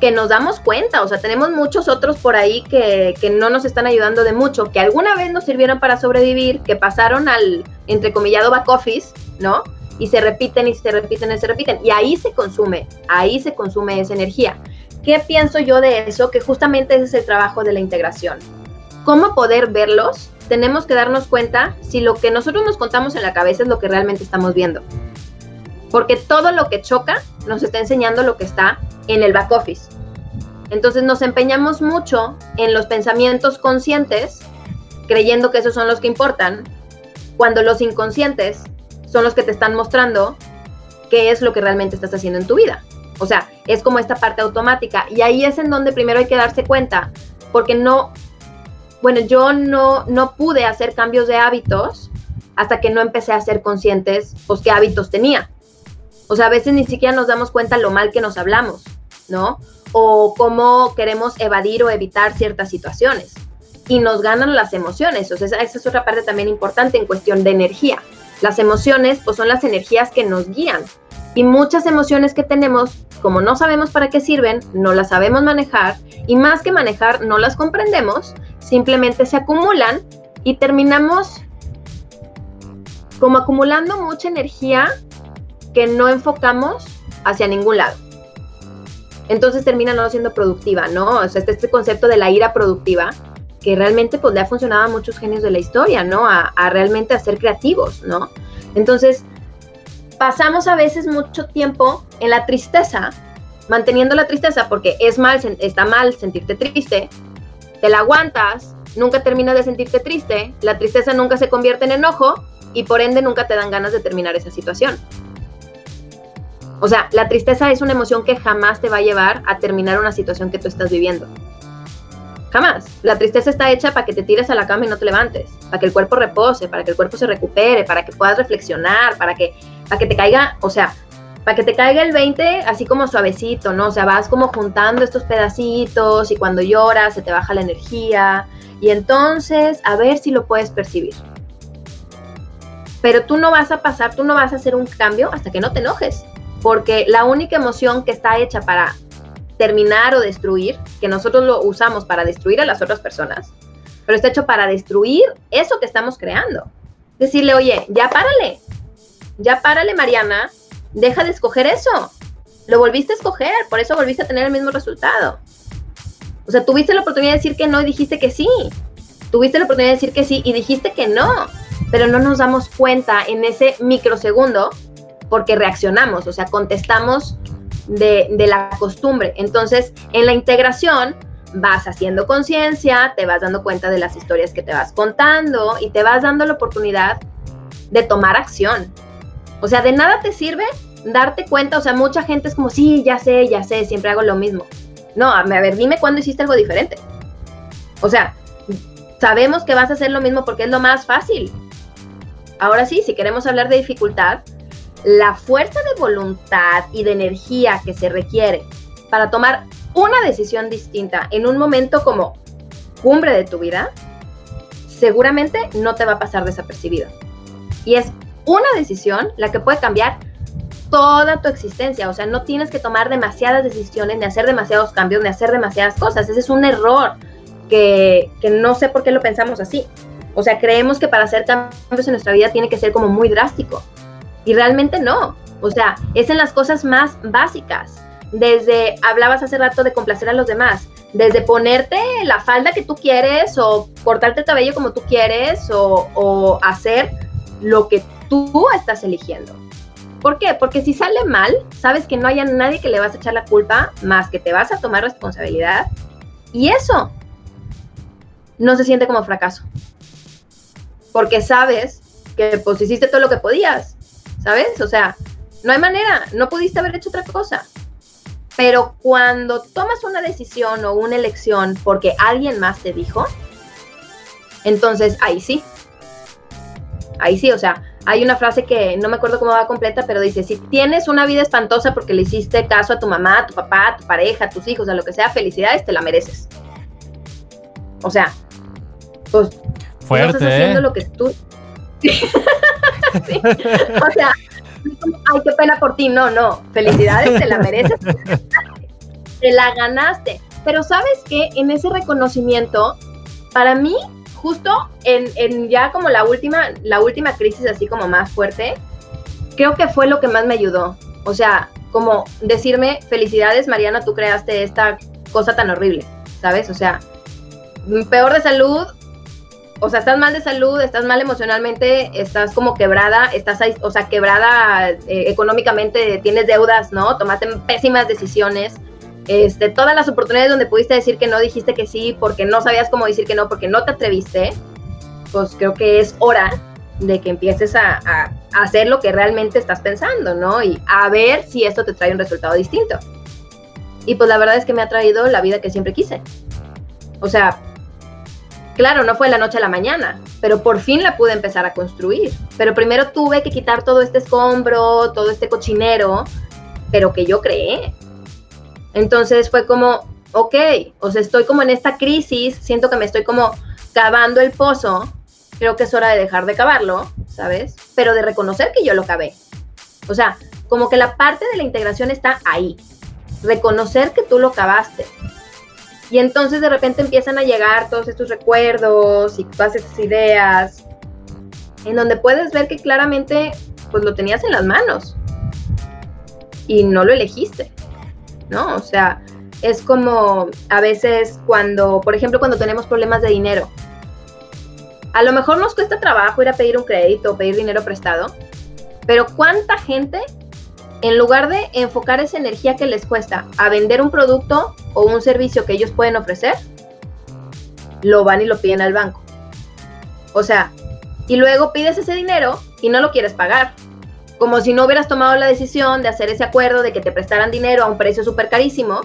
que nos damos cuenta, o sea, tenemos muchos otros por ahí que, que, no nos están ayudando de mucho, que alguna vez nos sirvieron para sobrevivir, que pasaron al entrecomillado back office, ¿no? Y se repiten y se repiten y se repiten. Y ahí se consume, ahí se consume esa energía. ¿Qué pienso yo de eso? Que justamente ese es el trabajo de la integración. ¿Cómo poder verlos? Tenemos que darnos cuenta si lo que nosotros nos contamos en la cabeza es lo que realmente estamos viendo. Porque todo lo que choca nos está enseñando lo que está en el back office. Entonces nos empeñamos mucho en los pensamientos conscientes, creyendo que esos son los que importan, cuando los inconscientes son los que te están mostrando qué es lo que realmente estás haciendo en tu vida. O sea, es como esta parte automática. Y ahí es en donde primero hay que darse cuenta, porque no, bueno, yo no, no pude hacer cambios de hábitos hasta que no empecé a ser conscientes, pues, qué hábitos tenía. O sea, a veces ni siquiera nos damos cuenta lo mal que nos hablamos, ¿no? O cómo queremos evadir o evitar ciertas situaciones. Y nos ganan las emociones. O sea, esa es otra parte también importante en cuestión de energía. Las emociones pues son las energías que nos guían y muchas emociones que tenemos, como no sabemos para qué sirven, no las sabemos manejar y más que manejar no las comprendemos, simplemente se acumulan y terminamos como acumulando mucha energía que no enfocamos hacia ningún lado. Entonces termina no siendo productiva, ¿no? O este, este concepto de la ira productiva, que realmente pues le ha funcionado a muchos genios de la historia, ¿no? A, realmente a ser creativos, ¿no? Entonces, pasamos a veces mucho tiempo en la tristeza manteniendo la tristeza porque es mal, está mal sentirte triste, te la aguantas, nunca terminas de sentirte triste, la tristeza nunca se convierte en enojo y por ende nunca te dan ganas de terminar esa situación. O sea, la tristeza es una emoción que jamás te va a llevar a terminar una situación que tú estás viviendo. Jamás. La tristeza está hecha para que te tires a la cama y no te levantes, para que el cuerpo repose, para que el cuerpo se recupere, para que puedas reflexionar, para que, para que te caiga, o sea, para que te caiga el 20 así como suavecito, ¿no? O sea, vas como juntando estos pedacitos y cuando lloras se te baja la energía y entonces a ver si lo puedes percibir. Pero tú no vas a pasar, tú no vas a hacer un cambio hasta que no te enojes, porque la única emoción que está hecha para terminar o destruir, que nosotros lo usamos para destruir a las otras personas, pero está hecho para destruir eso que estamos creando. Decirle, oye, ya párale, ya párale Mariana, deja de escoger eso. Lo volviste a escoger, por eso volviste a tener el mismo resultado. O sea, tuviste la oportunidad de decir que no y dijiste que sí. Tuviste la oportunidad de decir que sí y dijiste que no. Pero no nos damos cuenta en ese microsegundo porque reaccionamos, o sea, contestamos de, la costumbre. Entonces, en la integración vas haciendo conciencia, te vas dando cuenta de las historias que te vas contando y te vas dando la oportunidad de tomar acción. O sea, de nada te sirve darte cuenta, o sea, mucha gente es como, sí, ya sé, ya sé, siempre hago lo mismo. No, a ver, dime cuándo hiciste algo diferente. O sea, sabemos que vas a hacer lo mismo porque es lo más fácil. Ahora sí, si queremos hablar de dificultad, la fuerza de voluntad y de energía que se requiere para tomar una decisión distinta en un momento como cumbre de tu vida, seguramente no te va a pasar desapercibido. Y es una decisión la que puede cambiar toda tu existencia. O sea, no tienes que tomar demasiadas decisiones, ni hacer demasiados cambios, ni hacer demasiadas cosas. Ese es un error que, que no sé por qué lo pensamos así. O sea, creemos que para hacer cambios en nuestra vida tiene que ser como muy drástico. Y realmente no. O sea, es en las cosas más básicas. Desde, hablabas hace rato de complacer a los demás, desde ponerte la falda que tú quieres o cortarte el cabello como tú quieres o, hacer lo que tú estás eligiendo. ¿Por qué? Porque si sale mal, sabes que no haya nadie que le vas a echar la culpa más que te vas a tomar responsabilidad y eso no se siente como fracaso. Porque sabes que pues hiciste todo lo que podías ¿sabes? O sea, no hay manera, no pudiste haber hecho otra cosa. Pero cuando tomas una decisión o una elección porque alguien más te dijo, entonces ahí sí. Ahí sí, o sea, hay una frase que no me acuerdo cómo va completa, pero dice, si tienes una vida espantosa porque le hiciste caso a tu mamá, a tu papá, a tu pareja, a tus hijos, a lo que sea, felicidades, te la mereces. O sea, pues Fuerte, estás haciendo ¿eh? lo que tú O sea, ay, qué pena por ti. No, no. Felicidades, te la mereces. Te la ganaste. Pero sabes que en ese reconocimiento, para mí, justo en, en, ya como la última, la última crisis así como más fuerte, creo que fue lo que más me ayudó. O sea, como decirme, felicidades Mariana, tú creaste esta cosa tan horrible, ¿sabes? O sea, peor de salud, o sea, estás mal de salud, estás mal emocionalmente, estás como quebrada, estás, o sea, quebrada eh, económicamente, tienes deudas, ¿no? Tomaste pésimas decisiones. Este, todas las oportunidades donde pudiste decir que no, dijiste que sí, porque no sabías cómo decir que no, porque no te atreviste, pues creo que es hora de que empieces a, a hacer lo que realmente estás pensando, ¿no? Y a ver si esto te trae un resultado distinto. Y pues la verdad es que me ha traído la vida que siempre quise. O sea, Claro, no fue la noche a la mañana, pero por fin la pude empezar a construir. Pero primero tuve que quitar todo este escombro, todo este cochinero, pero que yo creé. Entonces fue como, ok, o sea, estoy como en esta crisis, siento que me estoy como cavando el pozo, creo que es hora de dejar de cavarlo, ¿sabes? Pero de reconocer que yo lo cavé. O sea, como que la parte de la integración está ahí. Reconocer que tú lo cavaste, y entonces de repente empiezan a llegar todos estos recuerdos y todas estas ideas, en donde puedes ver que claramente pues lo tenías en las manos y no lo elegiste, ¿no? O sea, es como a veces cuando, por ejemplo, cuando tenemos problemas de dinero, a lo mejor nos cuesta trabajo ir a pedir un crédito o pedir dinero prestado, pero ¿cuánta gente en lugar de enfocar esa energía que les cuesta a vender un producto o un servicio que ellos pueden ofrecer, lo van y lo piden al banco. O sea, y luego pides ese dinero y no lo quieres pagar. Como si no hubieras tomado la decisión de hacer ese acuerdo de que te prestaran dinero a un precio súper carísimo.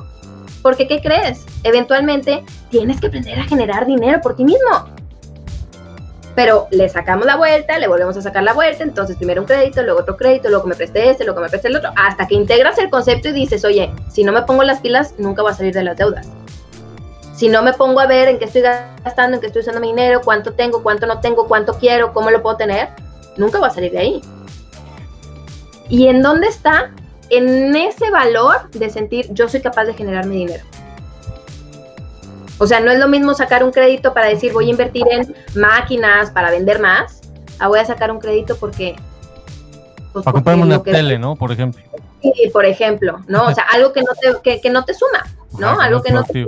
Porque, ¿qué crees? Eventualmente tienes que aprender a generar dinero por ti mismo. Pero le sacamos la vuelta, le volvemos a sacar la vuelta, entonces primero un crédito, luego otro crédito, luego me presté este, luego me presté el otro, hasta que integras el concepto y dices, oye, si no me pongo las pilas, nunca voy a salir de las deudas. Si no me pongo a ver en qué estoy gastando, en qué estoy usando mi dinero, cuánto tengo, cuánto no tengo, cuánto quiero, cómo lo puedo tener, nunca voy a salir de ahí. ¿Y en dónde está? En ese valor de sentir yo soy capaz de generar mi dinero. O sea, no es lo mismo sacar un crédito para decir voy a invertir en máquinas para vender más, a voy a sacar un crédito porque... Pues, para comprarme una tele, ¿no? Por ejemplo. Sí, por ejemplo, ¿no? O sea, algo que no te, que, no te suma, ¿no? algo que no te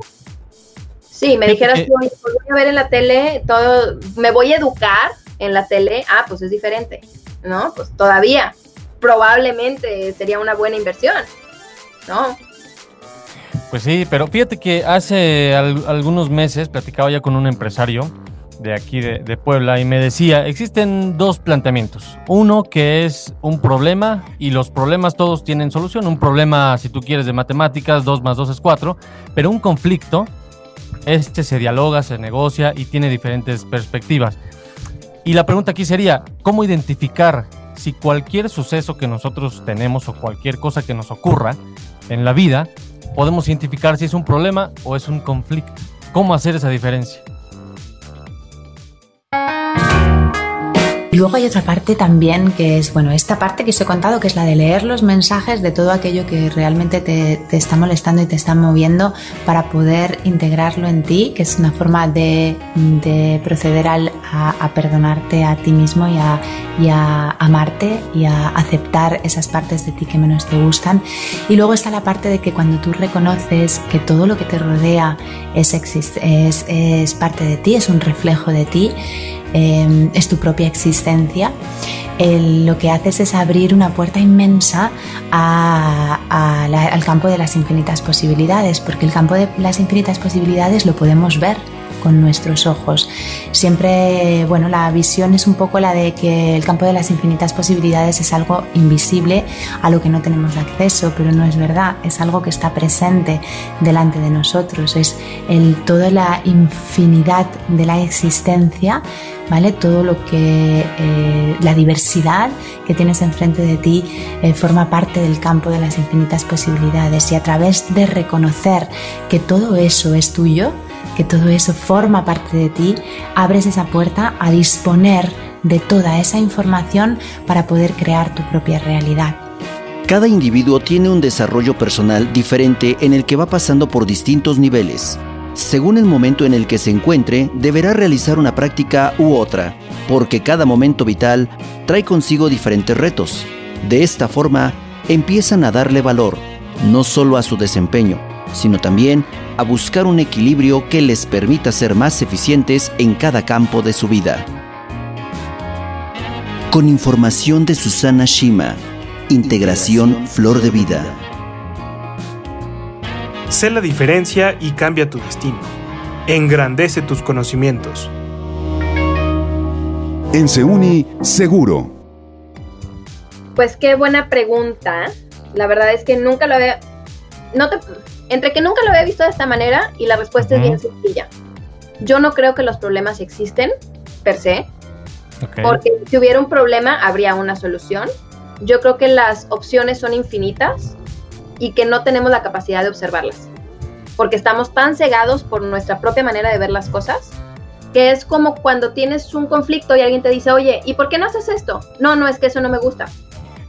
Sí, me dijeras, voy a ver en la tele, todo, me voy a educar en la tele, ah, pues es diferente, ¿no? Pues todavía, probablemente sería una buena inversión, ¿no? Pues sí, pero fíjate que hace algunos meses platicaba ya con un empresario de aquí de, Puebla y me decía, existen dos planteamientos. Uno que es un problema y los problemas todos tienen solución. Un problema, si tú quieres, de matemáticas, dos más dos es cuatro, pero un conflicto, este se dialoga, se negocia y tiene diferentes perspectivas. Y la pregunta aquí sería, ¿cómo identificar si cualquier suceso que nosotros tenemos o cualquier cosa que nos ocurra en la vida podemos identificar si es un problema o es un conflicto. ¿Cómo hacer esa diferencia? Luego hay otra parte también que es, bueno, esta parte que os he contado, que es la de leer los mensajes de todo aquello que realmente te, está molestando y te está moviendo para poder integrarlo en ti, que es una forma de, proceder a, perdonarte a ti mismo y a, y a amarte y a aceptar esas partes de ti que menos te gustan. Y luego está la parte de que cuando tú reconoces que todo lo que te rodea es, es, es parte de ti, es un reflejo de ti, Em, es tu propia existencia, lo que haces es abrir una puerta inmensa al campo de las infinitas posibilidades, porque el campo de las infinitas posibilidades lo podemos ver con nuestros ojos. Siempre, bueno, la visión es un poco la de que el campo de las infinitas posibilidades es algo invisible a lo que no tenemos acceso, pero no es verdad, es algo que está presente delante de nosotros, es el, toda la infinidad de la existencia, ¿vale? Todo lo que, eh, la diversidad que tienes enfrente de ti eh, forma parte del campo de las infinitas posibilidades y a través de reconocer que todo eso es tuyo, que todo eso forma parte de ti, abres esa puerta a disponer de toda esa información para poder crear tu propia realidad. Cada individuo tiene un desarrollo personal diferente en el que va pasando por distintos niveles. Según el momento en el que se encuentre, deberá realizar una práctica u otra, porque cada momento vital trae consigo diferentes retos. De esta forma, empiezan a darle valor, no solo a su desempeño, sino también a buscar un equilibrio que les permita ser más eficientes en cada campo de su vida. Con información de Susana Shima, Integración Flor de Vida. Sé la diferencia y cambia tu destino. Engrandece tus conocimientos. En Seuni, seguro. Pues qué buena pregunta. La verdad es que nunca lo había... No te, entre que nunca lo había visto de esta manera y la respuesta es bien sencilla. Yo no creo que los problemas existen, per se, porque si hubiera un problema habría una solución. Yo creo que las opciones son infinitas y que no tenemos la capacidad de observarlas, porque estamos tan cegados por nuestra propia manera de ver las cosas, que es como cuando tienes un conflicto y alguien te dice, oye, ¿y por qué no haces esto? No, no, es que eso no me gusta.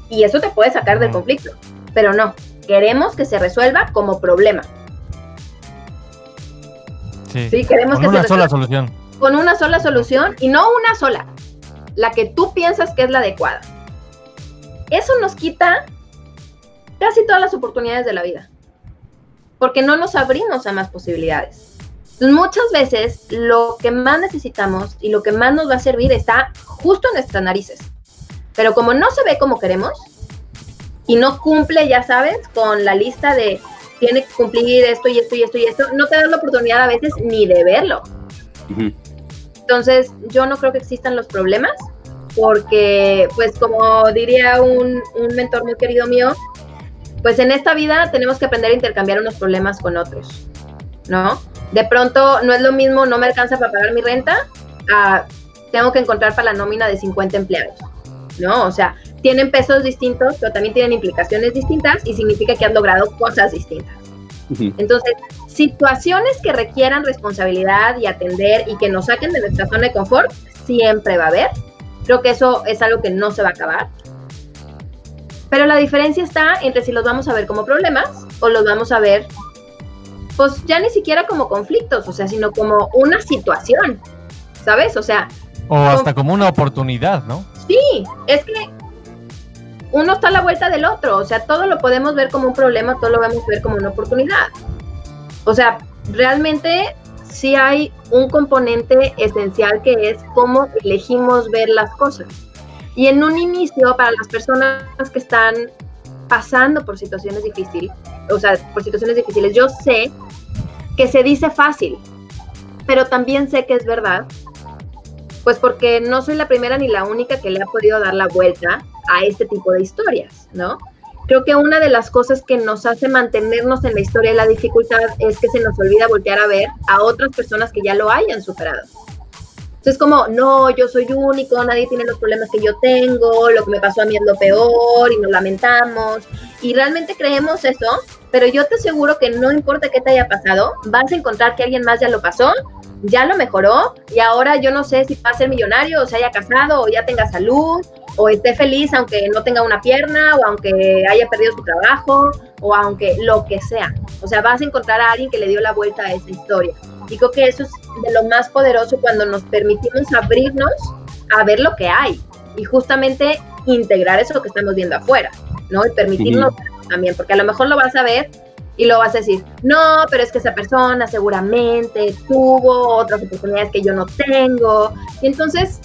Y eso te puede sacar del conflicto, pero no, Queremos que se resuelva como problema. Sí, queremos con una sola solución. Con una sola solución y no una sola, la que tú piensas que es la adecuada. Eso nos quita casi todas las oportunidades de la vida, porque no nos abrimos a más posibilidades. muchas veces lo que más necesitamos y lo que más nos va a servir está justo en nuestras narices. Pero como no se ve como queremos, y no cumple, ya sabes, con la lista de tiene que cumplir esto y esto y esto y esto, no te das la oportunidad a veces ni de verlo. Entonces, yo no creo que existan los problemas, porque, pues, como diría un, un mentor muy querido mío, pues en esta vida tenemos que aprender a intercambiar unos problemas con otros, ¿no? De pronto no es lo mismo, no me alcanza para pagar mi renta, a tengo que encontrar para la nómina de 50 empleados, ¿no? O sea, tienen pesos distintos, pero también tienen implicaciones distintas y significa que han logrado cosas distintas. Entonces, situaciones que requieran responsabilidad y atender y que nos saquen de nuestra zona de confort, siempre va a haber. Creo que eso es algo que no se va a acabar. Pero la diferencia está entre si los vamos a ver como problemas o los vamos a ver, pues ya ni siquiera como conflictos, o sea, sino como una situación, ¿sabes? O sea... O hasta como una oportunidad, ¿no? Sí, es que uno está a la vuelta del otro, o sea, todo lo podemos ver como un problema, todo lo vamos a ver como una oportunidad. O sea, realmente sí hay un componente esencial que es cómo elegimos ver las cosas. Y en un inicio, para las personas que están pasando por situaciones difíciles, o sea, por situaciones difíciles, yo sé que se dice fácil, pero también sé que es verdad, pues porque no soy la primera ni la única que le ha podido dar la vuelta a este tipo de historias, ¿no? Creo que una de las cosas que nos hace mantenernos en la historia de la dificultad es que se nos olvida voltear a ver a otras personas que ya lo hayan superado. Entonces, como, no, yo soy único, nadie tiene los problemas que yo tengo, lo que me pasó a mí es lo peor y nos lamentamos. Y realmente creemos eso, pero yo te aseguro que no importa qué te haya pasado, vas a encontrar que alguien más ya lo pasó ya lo mejoró y ahora yo no sé si va a ser millonario o se haya casado o ya tenga salud o esté feliz aunque no tenga una pierna o aunque haya perdido su trabajo o aunque lo que sea. O sea, vas a encontrar a alguien que le dio la vuelta a esa historia. Creo que eso es de lo más poderoso cuando nos permitimos abrirnos a ver lo que hay y justamente integrar eso que estamos viendo afuera, ¿no? Y permitirnos también, porque a lo mejor lo vas a ver y lo vas a decir, no, pero es que esa persona seguramente tuvo otras oportunidades que yo no tengo. Y entonces,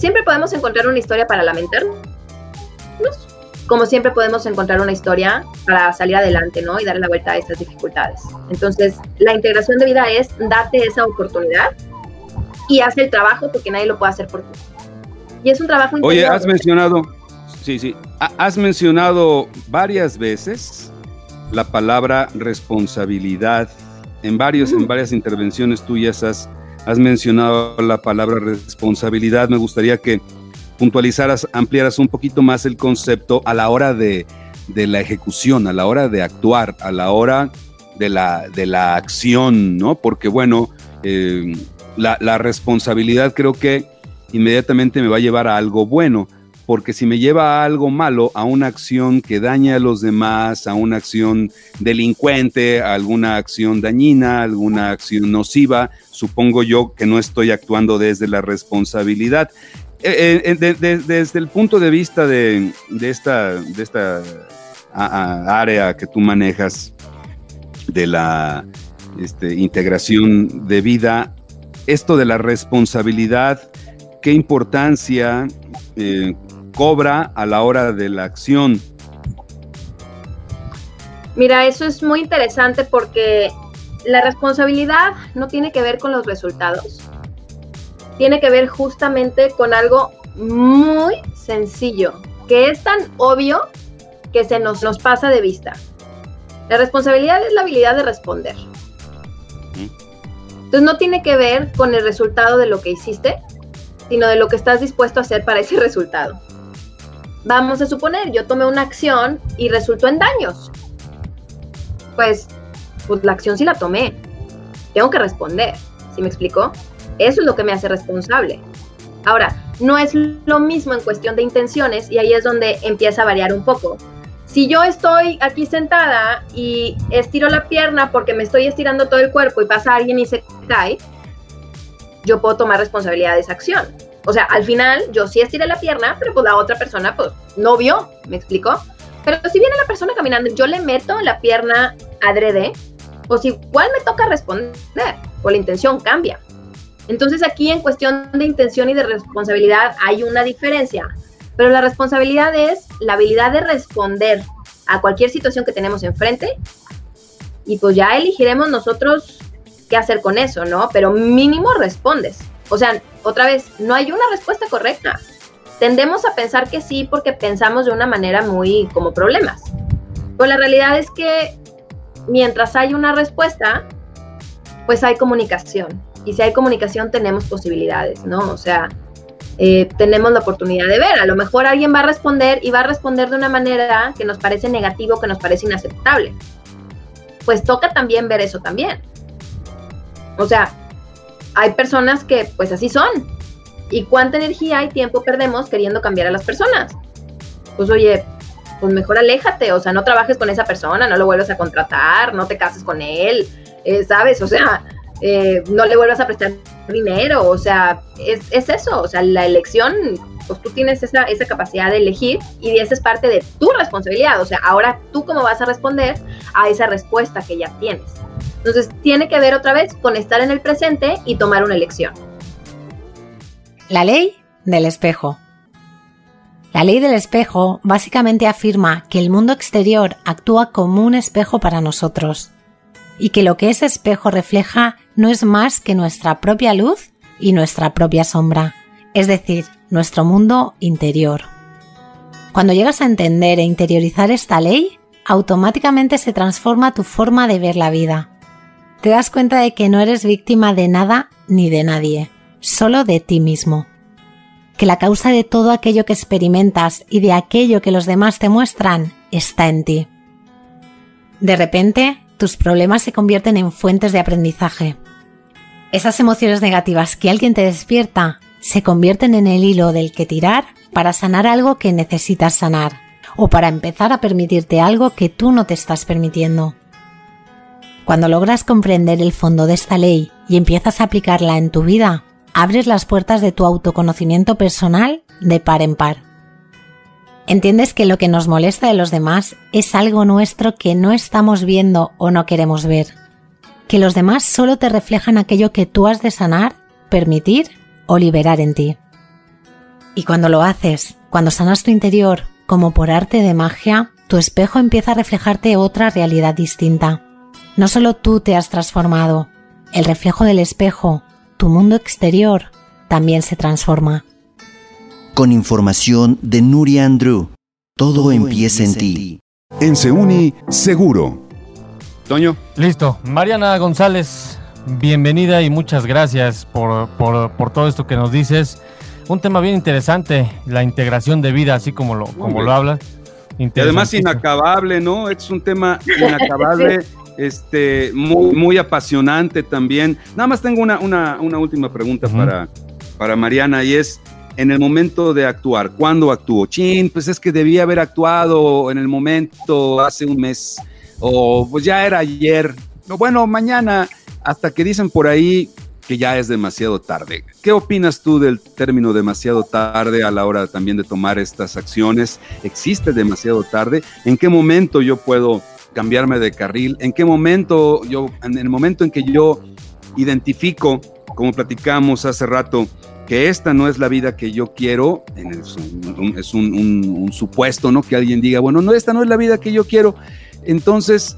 siempre podemos encontrar una historia para lamentarnos, como siempre podemos encontrar una historia para salir adelante, ¿no? Y darle la vuelta a esas dificultades. Entonces, la integración de vida es darte esa oportunidad y haz el trabajo porque nadie lo puede hacer por ti. Y es un trabajo Oye, has mencionado, sí, sí, has mencionado varias veces la palabra responsabilidad. En, varios, en mm. varias intervenciones tuyas has, has mencionado la palabra responsabilidad. Me gustaría que puntualizaras, ampliaras un poquito más el concepto a la hora de, la ejecución, a la hora de actuar, a la hora de la, de la acción, ¿no? Porque bueno, eh, la responsabilidad creo que inmediatamente me va a llevar a algo bueno porque si me lleva a algo malo, a una acción que daña a los demás, a una acción delincuente, a alguna acción dañina, alguna acción nociva, supongo yo que no estoy actuando desde la responsabilidad. Eh, eh, desde el punto de vista de, esta, de esta área que tú manejas, de la este, integración de vida, esto de la responsabilidad, qué importancia, eh, cobra a la hora de la acción. Mira, eso es muy interesante porque la responsabilidad no tiene que ver con los resultados. Tiene que ver justamente con algo muy sencillo, que es tan obvio que se nos, nos pasa de vista. La responsabilidad es la habilidad de responder. Entonces no tiene que ver con el resultado de lo que hiciste, sino de lo que estás dispuesto a hacer para ese resultado. Vamos a suponer, yo tomé una acción y resultó en daños. Pues, pues la acción sí la tomé. Tengo que responder. ¿Sí me explicó? Eso es lo que me hace responsable. Ahora, no es lo mismo en cuestión de intenciones y ahí es donde empieza a variar un poco. Si yo estoy aquí sentada y estiro la pierna porque me estoy estirando todo el cuerpo y pasa alguien y se cae, yo puedo tomar responsabilidad de esa acción. O sea, al final yo sí estiré la pierna, pero pues la otra persona pues no vio, ¿me explico? Pero si viene la persona caminando, yo le meto la pierna adrede, pues igual me toca responder, o la intención cambia. Entonces aquí en cuestión de intención y de responsabilidad hay una diferencia, pero la responsabilidad es la habilidad de responder a cualquier situación que tenemos enfrente y pues ya elegiremos nosotros qué hacer con eso, ¿no? Pero mínimo respondes. O sea, otra vez, no hay una respuesta correcta. Tendemos a pensar que sí porque pensamos de una manera muy como problemas. Pues la realidad es que mientras hay una respuesta, pues hay comunicación. Y si hay comunicación tenemos posibilidades, ¿no? O sea, eh, tenemos la oportunidad de ver. A lo mejor alguien va a responder y va a responder de una manera que nos parece negativo, que nos parece inaceptable pues toca también ver eso también. O sea, hay personas que pues así son. ¿Y cuánta energía y tiempo perdemos queriendo cambiar a las personas? Pues oye, pues mejor aléjate, o sea, no trabajes con esa persona, no lo vuelvas a contratar, no te cases con él, eh, ¿sabes? O sea, eh, no le vuelvas a prestar dinero, o sea, es, es, eso, o sea, la elección pues tú tienes esa, esa capacidad de elegir y esa es parte de tu responsabilidad. O sea, ahora tú cómo vas a responder a esa respuesta que ya tienes. Entonces, tiene que ver otra vez con estar en el presente y tomar una elección. La ley del espejo. La ley del espejo básicamente afirma que el mundo exterior actúa como un espejo para nosotros y que lo que ese espejo refleja no es más que nuestra propia luz y nuestra propia sombra es decir, nuestro mundo interior. Cuando llegas a entender e interiorizar esta ley, automáticamente se transforma tu forma de ver la vida. Te das cuenta de que no eres víctima de nada ni de nadie, solo de ti mismo. Que la causa de todo aquello que experimentas y de aquello que los demás te muestran está en ti. De repente, tus problemas se convierten en fuentes de aprendizaje. Esas emociones negativas que alguien te despierta se convierten en el hilo del que tirar para sanar algo que necesitas sanar o para empezar a permitirte algo que tú no te estás permitiendo. Cuando logras comprender el fondo de esta ley y empiezas a aplicarla en tu vida, abres las puertas de tu autoconocimiento personal de par en par. Entiendes que lo que nos molesta de los demás es algo nuestro que no estamos viendo o no queremos ver. Que los demás solo te reflejan aquello que tú has de sanar, permitir o liberar en ti. Y cuando lo haces, cuando sanas tu interior, como por arte de magia, tu espejo empieza a reflejarte otra realidad distinta. No solo tú te has transformado, el reflejo del espejo, tu mundo exterior, también se transforma. Con información de Nuria Andrew, todo, empieza en ti. En Seuni, seguro. Toño. Listo. Mariana González, bienvenida y muchas gracias por, todo esto que nos dices. Un tema bien interesante, la integración de vida, así como lo, como lo hablas. Y además inacabable, ¿no? Es un tema inacabable, este, muy, muy apasionante también. Nada más tengo una, una, última pregunta para, para Mariana y es, en el momento de actuar, ¿cuándo actuó? Chin, pues es que debía haber actuado en el momento hace un mes, o pues ya era ayer, o bueno, mañana hasta que dicen por ahí que ya es demasiado tarde. ¿Qué opinas tú del término demasiado tarde a la hora también de tomar estas acciones? ¿Existe demasiado tarde? ¿En qué momento yo puedo cambiarme de carril? ¿En qué momento yo, en el momento en que yo identifico, como platicamos hace rato, que esta no es la vida que yo quiero, es, un, un, supuesto, ¿no? Que alguien diga, bueno, no, esta no es la vida que yo quiero. Entonces,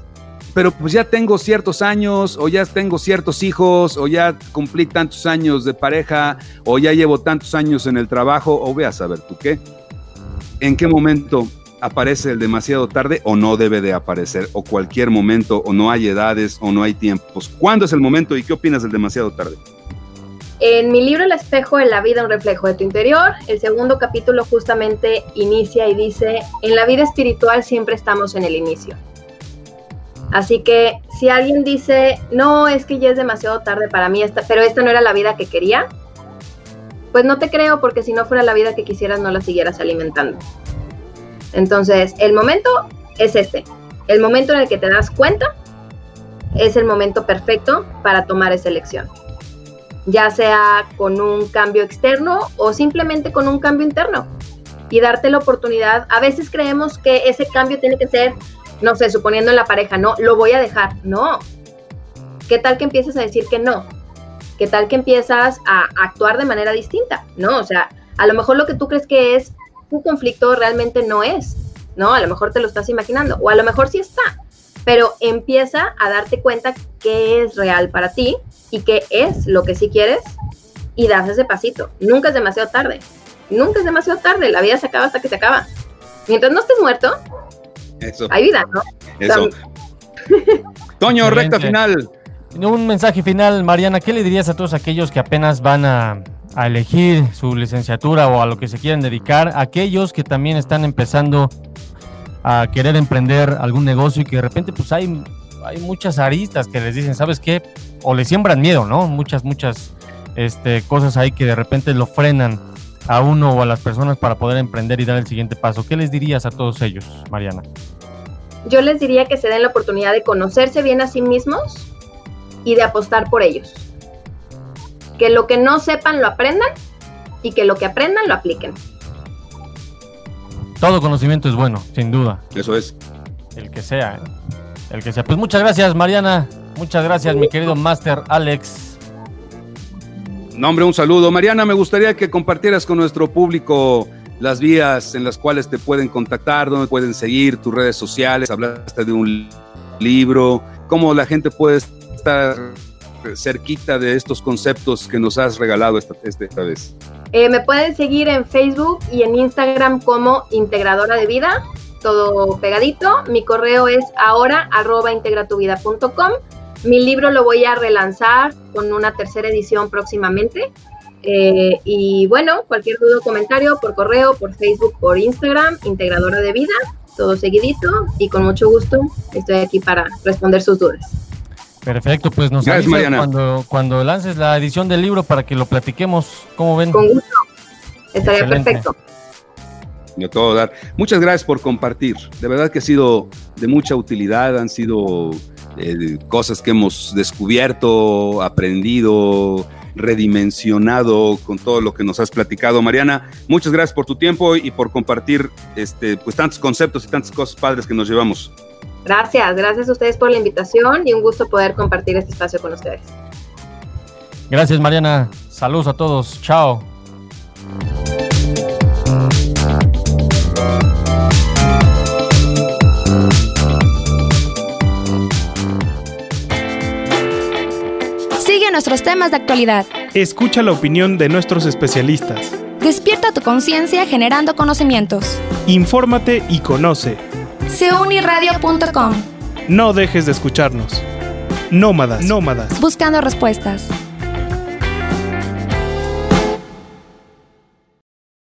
pero pues ya tengo ciertos años, o ya tengo ciertos hijos, o ya cumplí tantos años de pareja, o ya llevo tantos años en el trabajo, o ve a saber tú qué. ¿En qué momento aparece el demasiado tarde o no debe de aparecer? O cualquier momento, o no hay edades, o no hay tiempos. ¿Cuándo es el momento y qué opinas del demasiado tarde? En mi libro El espejo de la vida, un reflejo de tu interior, el segundo capítulo justamente inicia y dice, en la vida espiritual siempre estamos en el inicio. Así que si alguien dice, no, es que ya es demasiado tarde para mí, esta, pero esta no era la vida que quería, pues no te creo porque si no fuera la vida que quisieras no la siguieras alimentando. Entonces, el momento es este. El momento en el que te das cuenta es el momento perfecto para tomar esa elección. Ya sea con un cambio externo o simplemente con un cambio interno. Y darte la oportunidad. A veces creemos que ese cambio tiene que ser no sé, suponiendo en la pareja, no, lo voy a dejar, no. ¿Qué tal que empiezas a decir que no? ¿Qué tal que empiezas a actuar de manera distinta? No, o sea, a lo mejor lo que tú crees que es tu conflicto realmente no es, ¿no? A lo mejor te lo estás imaginando, o a lo mejor sí está, pero empieza a darte cuenta qué es real para ti y qué es lo que sí quieres y das ese pasito. Nunca es demasiado tarde, nunca es demasiado tarde, la vida se acaba hasta que se acaba. Mientras no estés muerto, Eso. hay vida, ¿no? Eso. Toño, recta final. Un mensaje final, Mariana, ¿qué le dirías a todos aquellos que apenas van a, a elegir su licenciatura o a lo que se quieren dedicar? Aquellos que también están empezando a querer emprender algún negocio y que de repente pues hay, hay muchas aristas que les dicen, ¿sabes qué? O le siembran miedo, ¿no? Muchas, muchas este, cosas ahí que de repente lo frenan a uno o a las personas para poder emprender y dar el siguiente paso. ¿Qué les dirías a todos ellos, Mariana? Yo les diría que se den la oportunidad de conocerse bien a sí mismos y de apostar por ellos. Que lo que no sepan lo aprendan y que lo que aprendan lo apliquen. Todo conocimiento es bueno, sin duda. Eso es. El que sea, ¿eh? el que sea. Pues muchas gracias, Mariana. Muchas gracias, mi querido Master Alex. No, hombre, un saludo. Mariana, me gustaría que compartieras con nuestro público las vías en las cuales te pueden contactar, donde pueden seguir tus redes sociales. Hablaste de un libro. ¿Cómo la gente puede estar cerquita de estos conceptos que nos has regalado esta, esta vez? Eh, me pueden seguir en Facebook y en Instagram como Integradora de Vida, todo pegadito. Mi correo es ahora arroba integratuvida.com. Mi libro lo voy a relanzar con una tercera edición próximamente. Eh, y bueno, cualquier duda o comentario por correo, por Facebook, por Instagram, Integradora de Vida, todo seguidito y con mucho gusto estoy aquí para responder sus dudas. Perfecto, pues nos Gracias, Mariana. cuando, cuando lances la edición del libro para que lo platiquemos. ¿Cómo ven? Con gusto. Estaría Excelente. perfecto. A todo dar. Muchas gracias por compartir. De verdad que ha sido de mucha utilidad, han sido eh, cosas que hemos descubierto, aprendido, redimensionado con todo lo que nos has platicado. Mariana, muchas gracias por tu tiempo y por compartir este, pues, tantos conceptos y tantas cosas padres que nos llevamos. Gracias, gracias a ustedes por la invitación y un gusto poder compartir este espacio con ustedes. Gracias, Mariana. Saludos a todos. Chao. Sigue nuestros temas de actualidad. Escucha la opinión de nuestros especialistas. Despierta tu conciencia generando conocimientos. Infórmate y conoce. Seuniradio.com. No dejes de escucharnos. Nómadas, nómadas. Buscando respuestas.